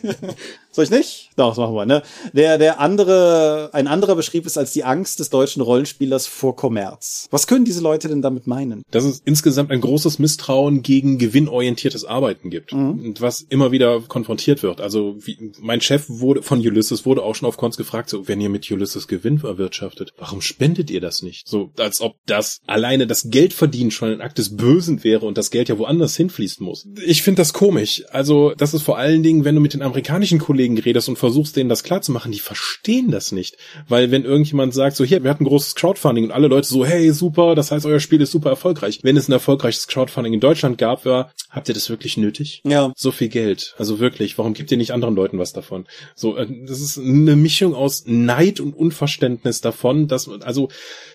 Soll ich nicht? Doch, das machen wir, ne? Der, der andere, ein anderer beschrieb es als die Angst des deutschen Rollenspielers vor Kommerz. Was können diese Leute denn damit meinen? Dass es insgesamt ein großes Misstrauen gegen gewinnorientiertes Arbeiten gibt. Mhm. Und was immer wieder konfrontiert wird. Also, wie, mein Chef wurde, von Ulysses wurde auch schon auf Cons gefragt, so, wenn ihr mit Ulysses Gewinn erwirtschaftet, warum spendet ihr das nicht? So, als ob das alleine das Geldverdienen schon ein Akt des Bösen wäre und das Geld ja woanders hinfließen muss. Ich finde das komisch. Also, das ist vor allen Dingen, wenn du mit den amerikanischen Kollegen redest und versuchst denen das klarzumachen, die verstehen das nicht. Weil wenn irgendjemand sagt, so hier, wir hatten großes Crowdfunding und alle Leute so, hey, super, das heißt, euer Spiel ist super erfolgreich. Wenn es ein erfolgreiches Crowdfunding in Deutschland gab, war, habt ihr das wirklich nötig? Ja. So viel Geld. Also wirklich, warum gibt ihr nicht anderen Leuten was davon? So, äh, das ist eine Mischung aus Neid und Unverständnis davon, dass, also,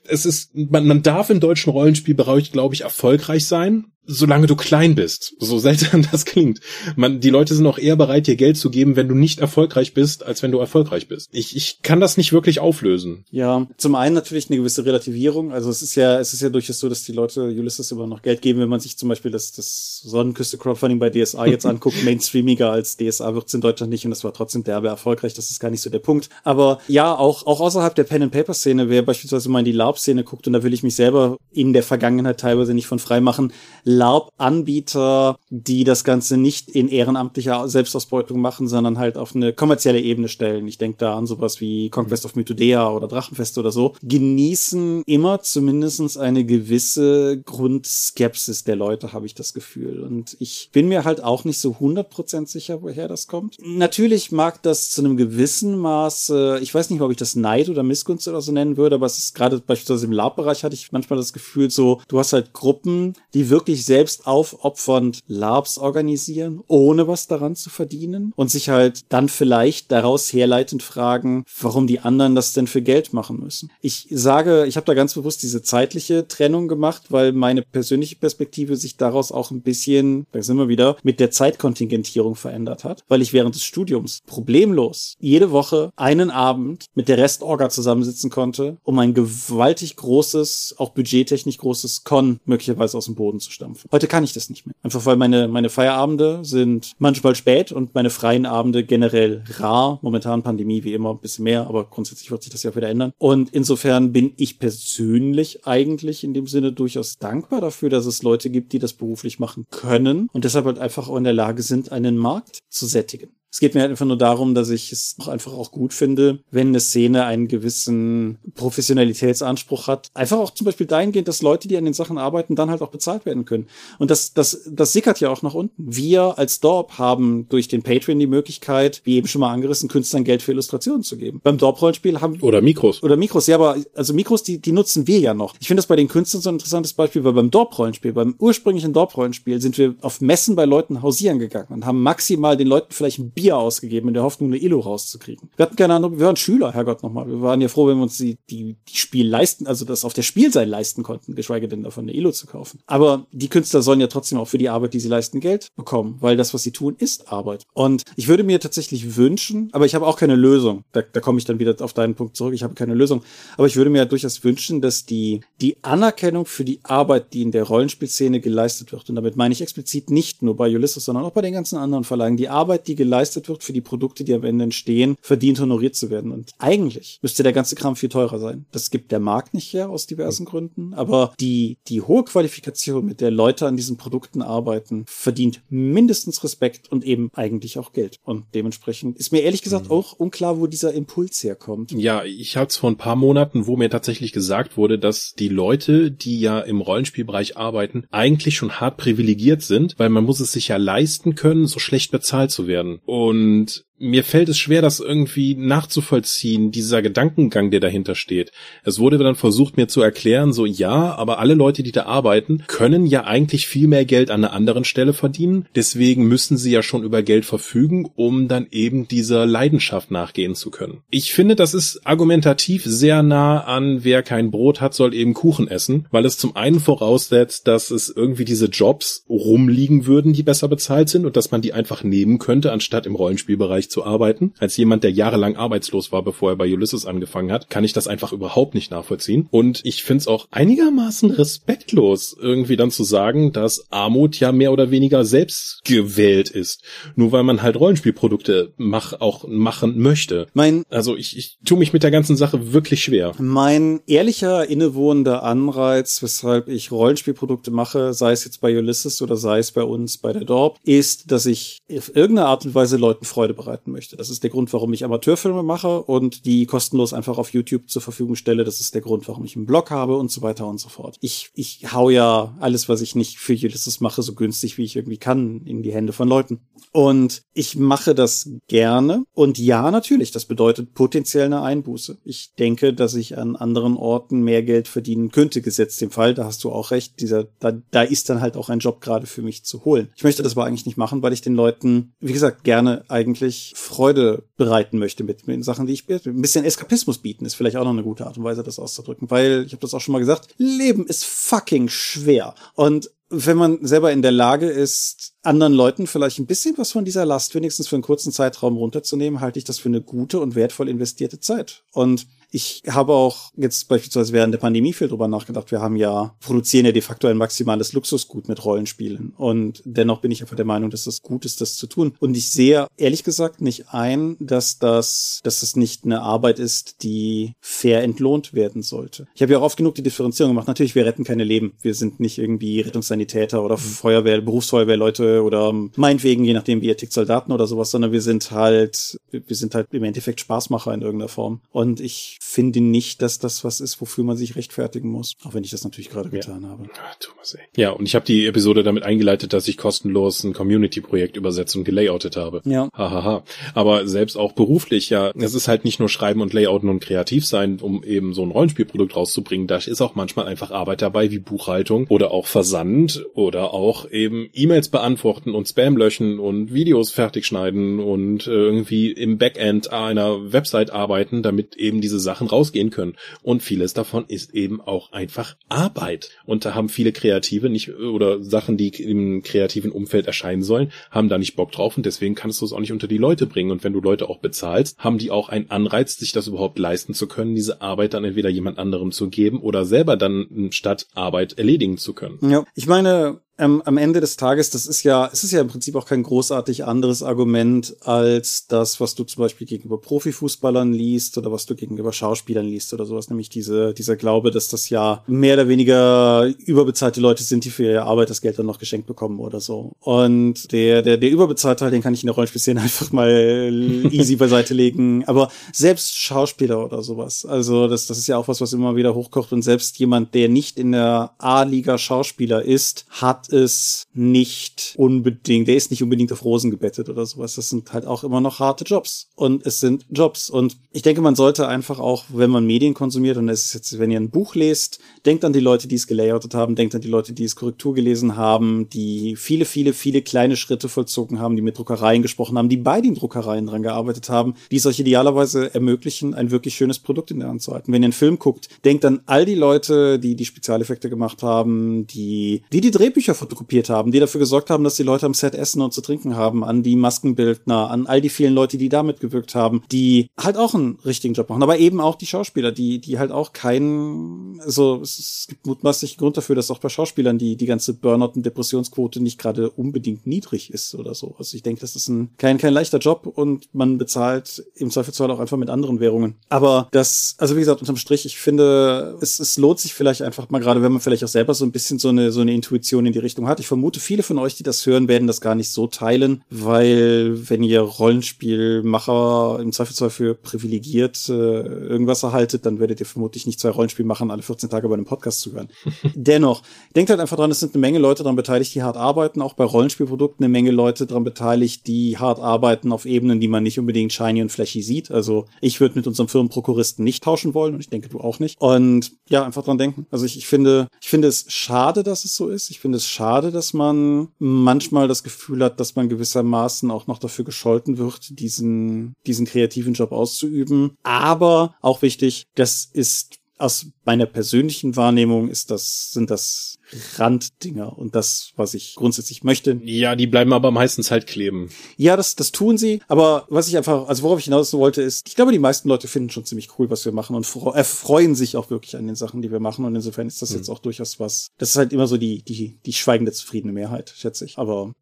es ist, man, man darf im deutschen Rollenspielbereich, glaube ich, erfolgreich sein, solange du klein bist. So seltsam das klingt. Man, die Leute sind auch eher bereit, dir Geld zu geben, wenn du nicht erfolgreich bist, als wenn du erfolgreich bist. Ich, ich kann das nicht wirklich auflösen. Ja, zum einen natürlich eine gewisse Relativierung. Also es ist ja, es ist ja durchaus so, dass die Leute Ulysses immer noch Geld geben, wenn man sich zum Beispiel das, das Sonnenküste Crowdfunding bei DSA jetzt anguckt, mainstreamiger als DSA wird's in Deutschland nicht und das war trotzdem derbe erfolgreich. Das ist gar nicht so der Punkt. Aber ja, auch, auch außerhalb der Pen and Paper Szene, wer beispielsweise mal in die LARP Szene guckt und da will ich mich selber in der Vergangenheit teilweise nicht von frei machen, LARP-Anbieter, die das Ganze nicht in ehrenamtlicher Selbstausbeutung machen, sondern halt auf eine kommerzielle Ebene stellen. Ich denke da an sowas wie Conquest of Mythodea oder Drachenfest oder so, genießen immer zumindestens eine gewisse Grundskepsis der Leute, habe ich das Gefühl. Und ich bin mir halt auch nicht so 100% sicher, woher das kommt. Natürlich mag das zu einem gewissen Maße, ich weiß nicht, ob ich das Neid oder Missgunst oder so nennen würde, aber es ist gerade beispielsweise im LARP-Bereich hatte ich manchmal das Gefühl so, du hast halt Gruppen, die wirklich selbst aufopfernd Labs organisieren, ohne was daran zu verdienen und sich halt dann vielleicht daraus herleitend fragen, warum die anderen das denn für Geld machen müssen. Ich sage, ich habe da ganz bewusst diese zeitliche Trennung gemacht, weil meine persönliche Perspektive sich daraus auch ein bisschen, da sind wir wieder, mit der Zeitkontingentierung verändert hat, weil ich während des Studiums problemlos jede Woche einen Abend mit der Restorga zusammensitzen konnte, um ein gewaltig großes, auch budgettechnisch großes Con möglicherweise aus dem Boden zu stampfen. Heute kann ich das nicht mehr. Einfach weil meine, meine Feierabende sind manchmal spät und meine freien Abende generell rar. Momentan Pandemie wie immer ein bisschen mehr, aber grundsätzlich wird sich das ja wieder ändern. Und insofern bin ich persönlich eigentlich in dem Sinne durchaus dankbar dafür, dass es Leute gibt, die das beruflich machen können und deshalb halt einfach auch in der Lage sind, einen Markt zu sättigen. Es geht mir halt einfach nur darum, dass ich es auch einfach auch gut finde, wenn eine Szene einen gewissen Professionalitätsanspruch hat. Einfach auch zum Beispiel dahingehend, dass Leute, die an den Sachen arbeiten, dann halt auch bezahlt werden können. Und das, das, das sickert ja auch nach unten. Wir als Dorp haben durch den Patreon die Möglichkeit, wie eben schon mal angerissen, Künstlern Geld für Illustrationen zu geben. Beim Dorp-Rollenspiel haben Oder Mikros. Oder Mikros, ja, aber also Mikros, die, die nutzen wir ja noch. Ich finde das bei den Künstlern so ein interessantes Beispiel, weil beim Dorp-Rollenspiel, beim ursprünglichen Dorp-Rollenspiel sind wir auf Messen bei Leuten hausieren gegangen und haben maximal den Leuten vielleicht ein Bier ausgegeben, in der Hoffnung, eine Illo rauszukriegen. Wir hatten keine Ahnung, wir waren Schüler, Herrgott nochmal. Wir waren ja froh, wenn wir uns die, die, die Spiel leisten, also das auf der Spielseite leisten konnten, geschweige denn davon eine Illo zu kaufen. Aber die Künstler sollen ja trotzdem auch für die Arbeit, die sie leisten, Geld bekommen, weil das, was sie tun, ist Arbeit. Und ich würde mir tatsächlich wünschen, aber ich habe auch keine Lösung. Da, da komme ich dann wieder auf deinen Punkt zurück. Ich habe keine Lösung. Aber ich würde mir ja durchaus wünschen, dass die, die Anerkennung für die Arbeit, die in der Rollenspielszene geleistet wird, und damit meine ich explizit nicht nur bei Ulysses, sondern auch bei den ganzen anderen Verlagen, die Arbeit, die geleistet geleistet wird für die Produkte, die am Ende entstehen, verdient honoriert zu werden. Und eigentlich müsste der ganze Kram viel teurer sein. Das gibt der Markt nicht her aus diversen mhm. Gründen, aber die, die hohe Qualifikation, mit der Leute an diesen Produkten arbeiten, verdient mindestens Respekt und eben eigentlich auch Geld. Und dementsprechend ist mir ehrlich gesagt mhm. auch unklar, wo dieser Impuls herkommt. Ja, ich hatte es vor ein paar Monaten, wo mir tatsächlich gesagt wurde, dass die Leute, die ja im Rollenspielbereich arbeiten, eigentlich schon hart privilegiert sind, weil man muss es sich ja leisten können, so schlecht bezahlt zu werden. Und und mir fällt es schwer, das irgendwie nachzuvollziehen, dieser Gedankengang, der dahinter steht. Es wurde dann versucht, mir zu erklären, so ja, aber alle Leute, die da arbeiten, können ja eigentlich viel mehr Geld an einer anderen Stelle verdienen. Deswegen müssen sie ja schon über Geld verfügen, um dann eben dieser Leidenschaft nachgehen zu können. Ich finde, das ist argumentativ sehr nah an, wer kein Brot hat, soll eben Kuchen essen, weil es zum einen voraussetzt, dass es irgendwie diese Jobs rumliegen würden, die besser bezahlt sind und dass man die einfach nehmen könnte, anstatt im Rollenspielbereich zu arbeiten. Als jemand, der jahrelang arbeitslos war, bevor er bei Ulysses angefangen hat, kann ich das einfach überhaupt nicht nachvollziehen. Und ich finde es auch einigermaßen respektlos, irgendwie dann zu sagen, dass Armut ja mehr oder weniger selbst gewählt ist. Nur weil man halt Rollenspielprodukte mach, auch machen möchte. Mein, also ich, ich tue mich mit der ganzen Sache wirklich schwer. Mein ehrlicher, innewohnender Anreiz, weshalb ich Rollenspielprodukte mache, sei es jetzt bei Ulysses oder sei es bei uns bei der Dorp, ist, dass ich auf irgendeine Art und Weise Leuten Freude bereite arbeiten möchte. Das ist der Grund, warum ich Amateurfilme mache und die kostenlos einfach auf YouTube zur Verfügung stelle. Das ist der Grund, warum ich einen Blog habe und so weiter und so fort. Ich, ich hau ja alles, was ich nicht für Ulysses mache, so günstig wie ich irgendwie kann, in die Hände von Leuten. Und ich mache das gerne. Und ja, natürlich, das bedeutet potenziell eine Einbuße. Ich denke, dass ich an anderen Orten mehr Geld verdienen könnte, gesetzt dem Fall. Da hast du auch recht. Dieser, da, da ist dann halt auch ein Job gerade für mich zu holen. Ich möchte das aber eigentlich nicht machen, weil ich den Leuten, wie gesagt, gerne eigentlich Freude bereiten möchte mit, mit Sachen, die ich ein bisschen Eskapismus bieten, ist vielleicht auch noch eine gute Art und Weise, das auszudrücken, weil ich habe das auch schon mal gesagt, Leben ist fucking schwer und wenn man selber in der Lage ist, anderen Leuten vielleicht ein bisschen was von dieser Last wenigstens für einen kurzen Zeitraum runterzunehmen, halte ich das für eine gute und wertvoll investierte Zeit. Und ich habe auch jetzt beispielsweise während der Pandemie viel drüber nachgedacht. Wir haben ja, produzieren ja de facto ein maximales Luxusgut mit Rollenspielen. Und dennoch bin ich einfach der Meinung, dass es gut ist, das zu tun. Und ich sehe ehrlich gesagt nicht ein, dass das, dass das nicht eine Arbeit ist, die fair entlohnt werden sollte. Ich habe ja auch oft genug die Differenzierung gemacht. Natürlich, wir retten keine Leben. Wir sind nicht irgendwie Rettungssanitäter oder mhm. Feuerwehr, Berufsfeuerwehrleute oder meinetwegen, je nachdem, wie ihr tickt, Soldaten oder sowas, sondern wir sind halt, wir sind halt im Endeffekt Spaßmacher in irgendeiner Form. Und ich finde nicht, dass das was ist, wofür man sich rechtfertigen muss. Auch wenn ich das natürlich gerade ja. getan habe. Ah, Thomas, ey. Ja, und ich habe die Episode damit eingeleitet, dass ich kostenlos ein Community-Projekt übersetzt und gelayoutet habe. Ja. Hahaha. Aber selbst auch beruflich, ja, es ist halt nicht nur Schreiben und Layouten und kreativ sein, um eben so ein Rollenspielprodukt rauszubringen. Da ist auch manchmal einfach Arbeit dabei, wie Buchhaltung oder auch Versand oder auch eben E-Mails beantworten und Spam löschen und Videos fertig schneiden und äh, irgendwie im Backend einer Website arbeiten, damit eben diese Sachen rausgehen können. Und vieles davon ist eben auch einfach Arbeit. Und da haben viele Kreative nicht, oder Sachen, die im kreativen Umfeld erscheinen sollen, haben da nicht Bock drauf und deswegen kannst du es auch nicht unter die Leute bringen. Und wenn du Leute auch bezahlst, haben die auch einen Anreiz, sich das überhaupt leisten zu können, diese Arbeit dann entweder jemand anderem zu geben oder selber dann statt Arbeit erledigen zu können. Ja, ich meine, ähm, am Ende des Tages, das ist ja, es ist ja im Prinzip auch kein großartig anderes Argument als das, was du zum Beispiel gegenüber Profifußballern liest oder was du gegenüber Schauspielern liest oder sowas, nämlich diese, dieser Glaube, dass das ja mehr oder weniger überbezahlte Leute sind, die für ihre Arbeit das Geld dann noch geschenkt bekommen oder so. Und der, der, der überbezahlte Teil, den kann ich in der Rollenspielszene einfach mal easy beiseite legen. Aber selbst Schauspieler oder sowas, also das, das ist ja auch was, was immer wieder hochkocht und selbst jemand, der nicht in der A-Liga Schauspieler ist, hat ist nicht unbedingt, der ist nicht unbedingt auf Rosen gebettet oder sowas. Das sind halt auch immer noch harte Jobs. Und es sind Jobs. Und ich denke, man sollte einfach auch, wenn man Medien konsumiert, und es ist jetzt, wenn ihr ein Buch lest, denkt an die Leute, die es gelayoutet haben, denkt an die Leute, die es Korrektur gelesen haben, die viele, viele, viele kleine Schritte vollzogen haben, die mit Druckereien gesprochen haben, die bei den Druckereien dran gearbeitet haben, die es euch idealerweise ermöglichen, ein wirklich schönes Produkt in der Hand zu halten. Wenn ihr einen Film guckt, denkt an all die Leute, die die Spezialeffekte gemacht haben, die, die die Drehbücher fotokopiert haben, die dafür gesorgt haben, dass die Leute am Set essen und zu trinken haben, an die Maskenbildner, an all die vielen Leute, die da mitgewirkt haben, die halt auch einen richtigen Job machen, aber eben auch die Schauspieler, die, die halt auch keinen, also es gibt mutmaßlich Grund dafür, dass auch bei Schauspielern die, die ganze Burnout- und Depressionsquote nicht gerade unbedingt niedrig ist oder so. Also ich denke, das ist ein, kein, kein leichter Job und man bezahlt im Zweifelsfall auch einfach mit anderen Währungen. Aber das, also wie gesagt, unterm Strich, ich finde, es, es lohnt sich vielleicht einfach mal gerade, wenn man vielleicht auch selber so ein bisschen so eine, so eine Intuition in die Richtung hat. Ich vermute, viele von euch, die das hören, werden das gar nicht so teilen, weil wenn ihr Rollenspielmacher im Zweifelsfall für privilegiert äh, irgendwas erhaltet, dann werdet ihr vermutlich nicht zwei Rollenspielmachern alle 14 Tage bei einem Podcast zuhören. Dennoch, denkt halt einfach dran, es sind eine Menge Leute daran beteiligt, die hart arbeiten, auch bei Rollenspielprodukten eine Menge Leute daran beteiligt, die hart arbeiten auf Ebenen, die man nicht unbedingt shiny und flashy sieht. Also ich würde mit unserem Firmenprokuristen nicht tauschen wollen und ich denke, du auch nicht. Und ja, einfach dran denken. Also ich, ich finde, ich finde es schade, dass es so ist. Ich finde es schade, dass man manchmal das Gefühl hat, dass man gewissermaßen auch noch dafür gescholten wird, diesen, diesen kreativen Job auszuüben. Aber auch wichtig, das ist aus meiner persönlichen Wahrnehmung ist das, sind das Randdinger und das, was ich grundsätzlich möchte. Ja, die bleiben aber meistens halt kleben. Ja, das, das tun sie. Aber was ich einfach, also worauf ich hinaus wollte, ist, ich glaube, die meisten Leute finden schon ziemlich cool, was wir machen und erfreuen sich auch wirklich an den Sachen, die wir machen. Und insofern ist das mhm. jetzt auch durchaus was. Das ist halt immer so die, die, die schweigende, zufriedene Mehrheit, schätze ich. Aber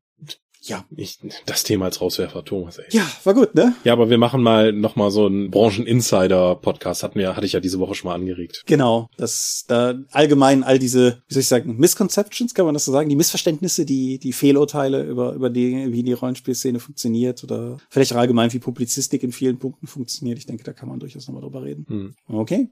ja, ich, das Thema als Rauswerfer, Thomas, ey. Ja, war gut, ne? Ja, aber wir machen mal nochmal so einen Branchen-Insider-Podcast, hat mir, hatte ich ja diese Woche schon mal angeregt. Genau, das, da allgemein all diese, wie soll ich sagen, Misconceptions, kann man das so sagen, die Missverständnisse, die, die Fehlurteile über, über die, wie die Rollenspielszene funktioniert oder vielleicht auch allgemein, wie Publizistik in vielen Punkten funktioniert. Ich denke, da kann man durchaus nochmal drüber reden. Hm. Okay.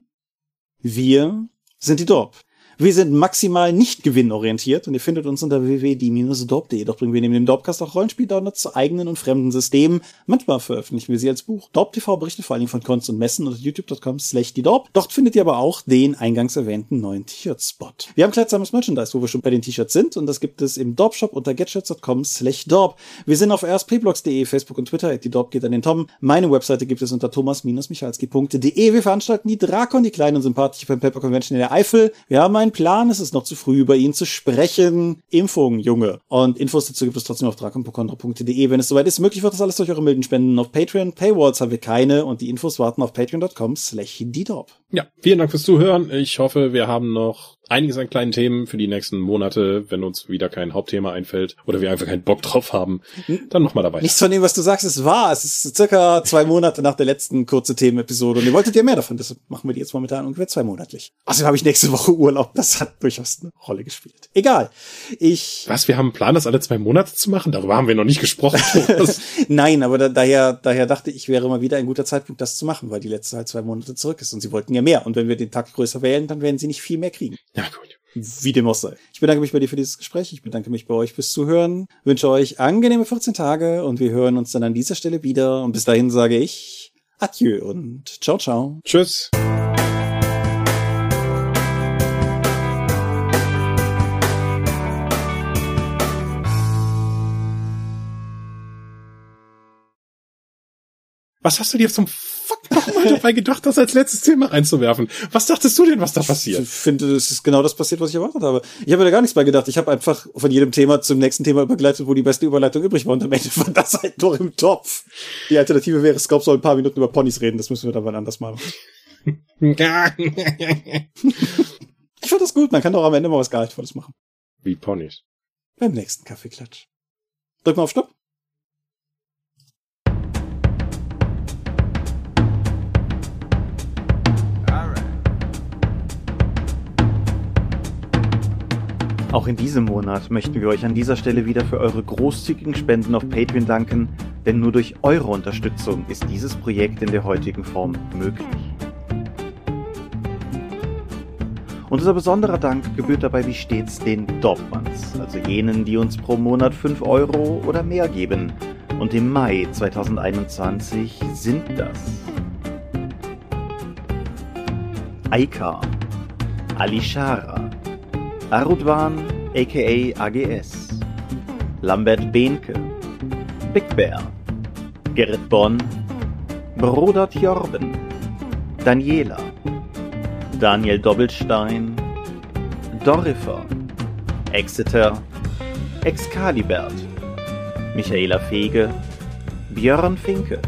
Wir sind die Dorp. Wir sind maximal nicht gewinnorientiert und ihr findet uns unter www.die-dorp.de. Doch bringen wir neben dem Dorpcast auch Rollenspiel-Downloads zu eigenen und fremden Systemen. Manchmal veröffentlichen wir sie als Buch. Dorp TV berichtet vor allem von Cons und Messen unter youtube.com slash die Dorp. Dort findet ihr aber auch den eingangs erwähnten neuen T-Shirt-Spot. Wir haben kleidsames Merchandise, wo wir schon bei den T-Shirts sind und das gibt es im Dorp-Shop unter getshirts.com slash Dorp. Wir sind auf rspblogs.de, Facebook und Twitter. Die Dorp geht an den Tom. Meine Webseite gibt es unter thomas-michalski.de. Wir veranstalten die Drakon, die kleine und sympathische Pen Paper Convention in der Eifel. Wir haben einen Plan, es ist noch zu früh, über ihn zu sprechen. Impfung, Junge. Und Infos dazu gibt es trotzdem auf drakonpokondra.de, wenn es soweit ist. Möglich wird das alles durch eure milden Spenden auf Patreon. Paywalls haben wir keine und die Infos warten auf patreon.com slash Ja, vielen Dank fürs Zuhören. Ich hoffe, wir haben noch einiges an kleinen Themen für die nächsten Monate, wenn uns wieder kein Hauptthema einfällt oder wir einfach keinen Bock drauf haben, dann nochmal dabei. Nichts von dem, was du sagst, ist wahr. Es ist circa zwei Monate nach der letzten kurze Themenepisode und ihr wolltet ja mehr davon, deshalb machen wir die jetzt momentan ungefähr zweimonatlich. Außerdem habe ich nächste Woche Urlaub, das hat durchaus eine Rolle gespielt. Egal. Ich. Was, wir haben einen Plan, das alle zwei Monate zu machen? Darüber haben wir noch nicht gesprochen. Nein, aber da, daher, daher dachte ich, wäre mal wieder ein guter Zeitpunkt, das zu machen, weil die letzte halt zwei Monate zurück ist und sie wollten ja mehr. Und wenn wir den Tag größer wählen, dann werden sie nicht viel mehr kriegen. Ja, gut. Wie dem auch sei. Ich bedanke mich bei dir für dieses Gespräch. Ich bedanke mich bei euch fürs Zuhören. Wünsche euch angenehme 14 Tage und wir hören uns dann an dieser Stelle wieder. Und bis dahin sage ich Adieu und ciao, ciao. Tschüss. Was hast du dir zum Fuck nochmal dabei gedacht, das als letztes Thema reinzuwerfen? Was dachtest du denn, was da passiert? Ich finde, es ist genau das passiert, was ich erwartet habe. Ich habe da gar nichts bei gedacht. Ich habe einfach von jedem Thema zum nächsten Thema übergeleitet, wo die beste Überleitung übrig war. Und am Ende war das halt noch im Topf. Die Alternative wäre, Scope soll ein paar Minuten über Ponys reden. Das müssen wir dann mal anders machen. ich fand das gut. Man kann doch am Ende mal was Gehaltvolles machen. Wie Ponys? Beim nächsten Kaffeeklatsch. Drück mal auf Stopp. Auch in diesem Monat möchten wir euch an dieser Stelle wieder für eure großzügigen Spenden auf Patreon danken, denn nur durch eure Unterstützung ist dieses Projekt in der heutigen Form möglich. Unser besonderer Dank gebührt dabei wie stets den Dorfmanns, also jenen, die uns pro Monat 5 Euro oder mehr geben. Und im Mai 2021 sind das Aika, Alishara, Arudwan aka AGS, Lambert Behnke, Big Bear, Gerrit Bonn, Brodert Jorben, Daniela, Daniel Doppelstein, Dorifer, Exeter, Excalibert, Michaela Fege, Björn Finke,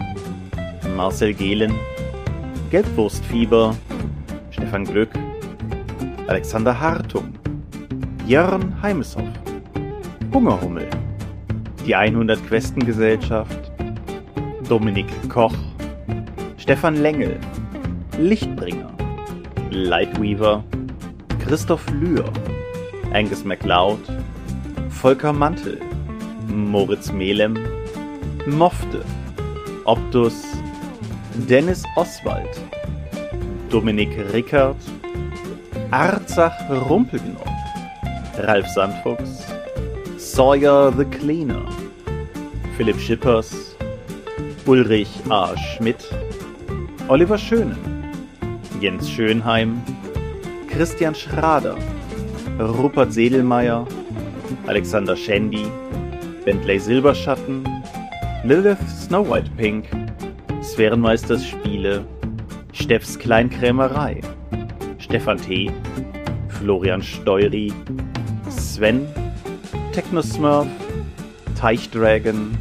Marcel Gehlen, Gelbwurstfieber, Stefan Glück, Alexander Hartung, Jörn Heimeshoff, Hungerhummel, die 100 Questengesellschaft, Dominik Koch, Stefan Lengel, Lichtbringer, Lightweaver, Christoph Lühr, Angus MacLeod, Volker Mantel, Moritz Melem, Mofte, Optus, Dennis Oswald, Dominik Rickert, Arzach Rumpelknopf, Ralf Sandfuchs, Sawyer the Cleaner, Philipp Schippers, Ulrich A. Schmidt, Oliver Schönen, Jens Schönheim, Christian Schrader, Rupert Sedelmeier, Alexander Schendi, Bentley Silberschatten, Lilith Snow White Pink, Sphärenmeisters Spiele, Steffs Kleinkrämerei, Stefan T., Florian Steury, Sven, Technosmurf, Teichdragon,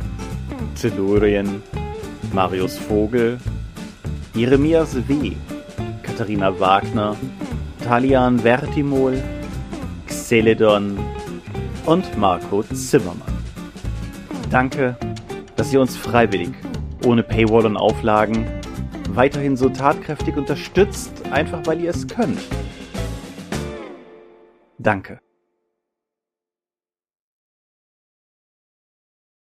Tellurien, Marius Vogel, Jeremias W., Katharina Wagner, Talian Vertimol, Xeledon und Marco Zimmermann. Danke, dass ihr uns freiwillig, ohne Paywall und Auflagen, weiterhin so tatkräftig unterstützt, einfach weil ihr es könnt. Danke.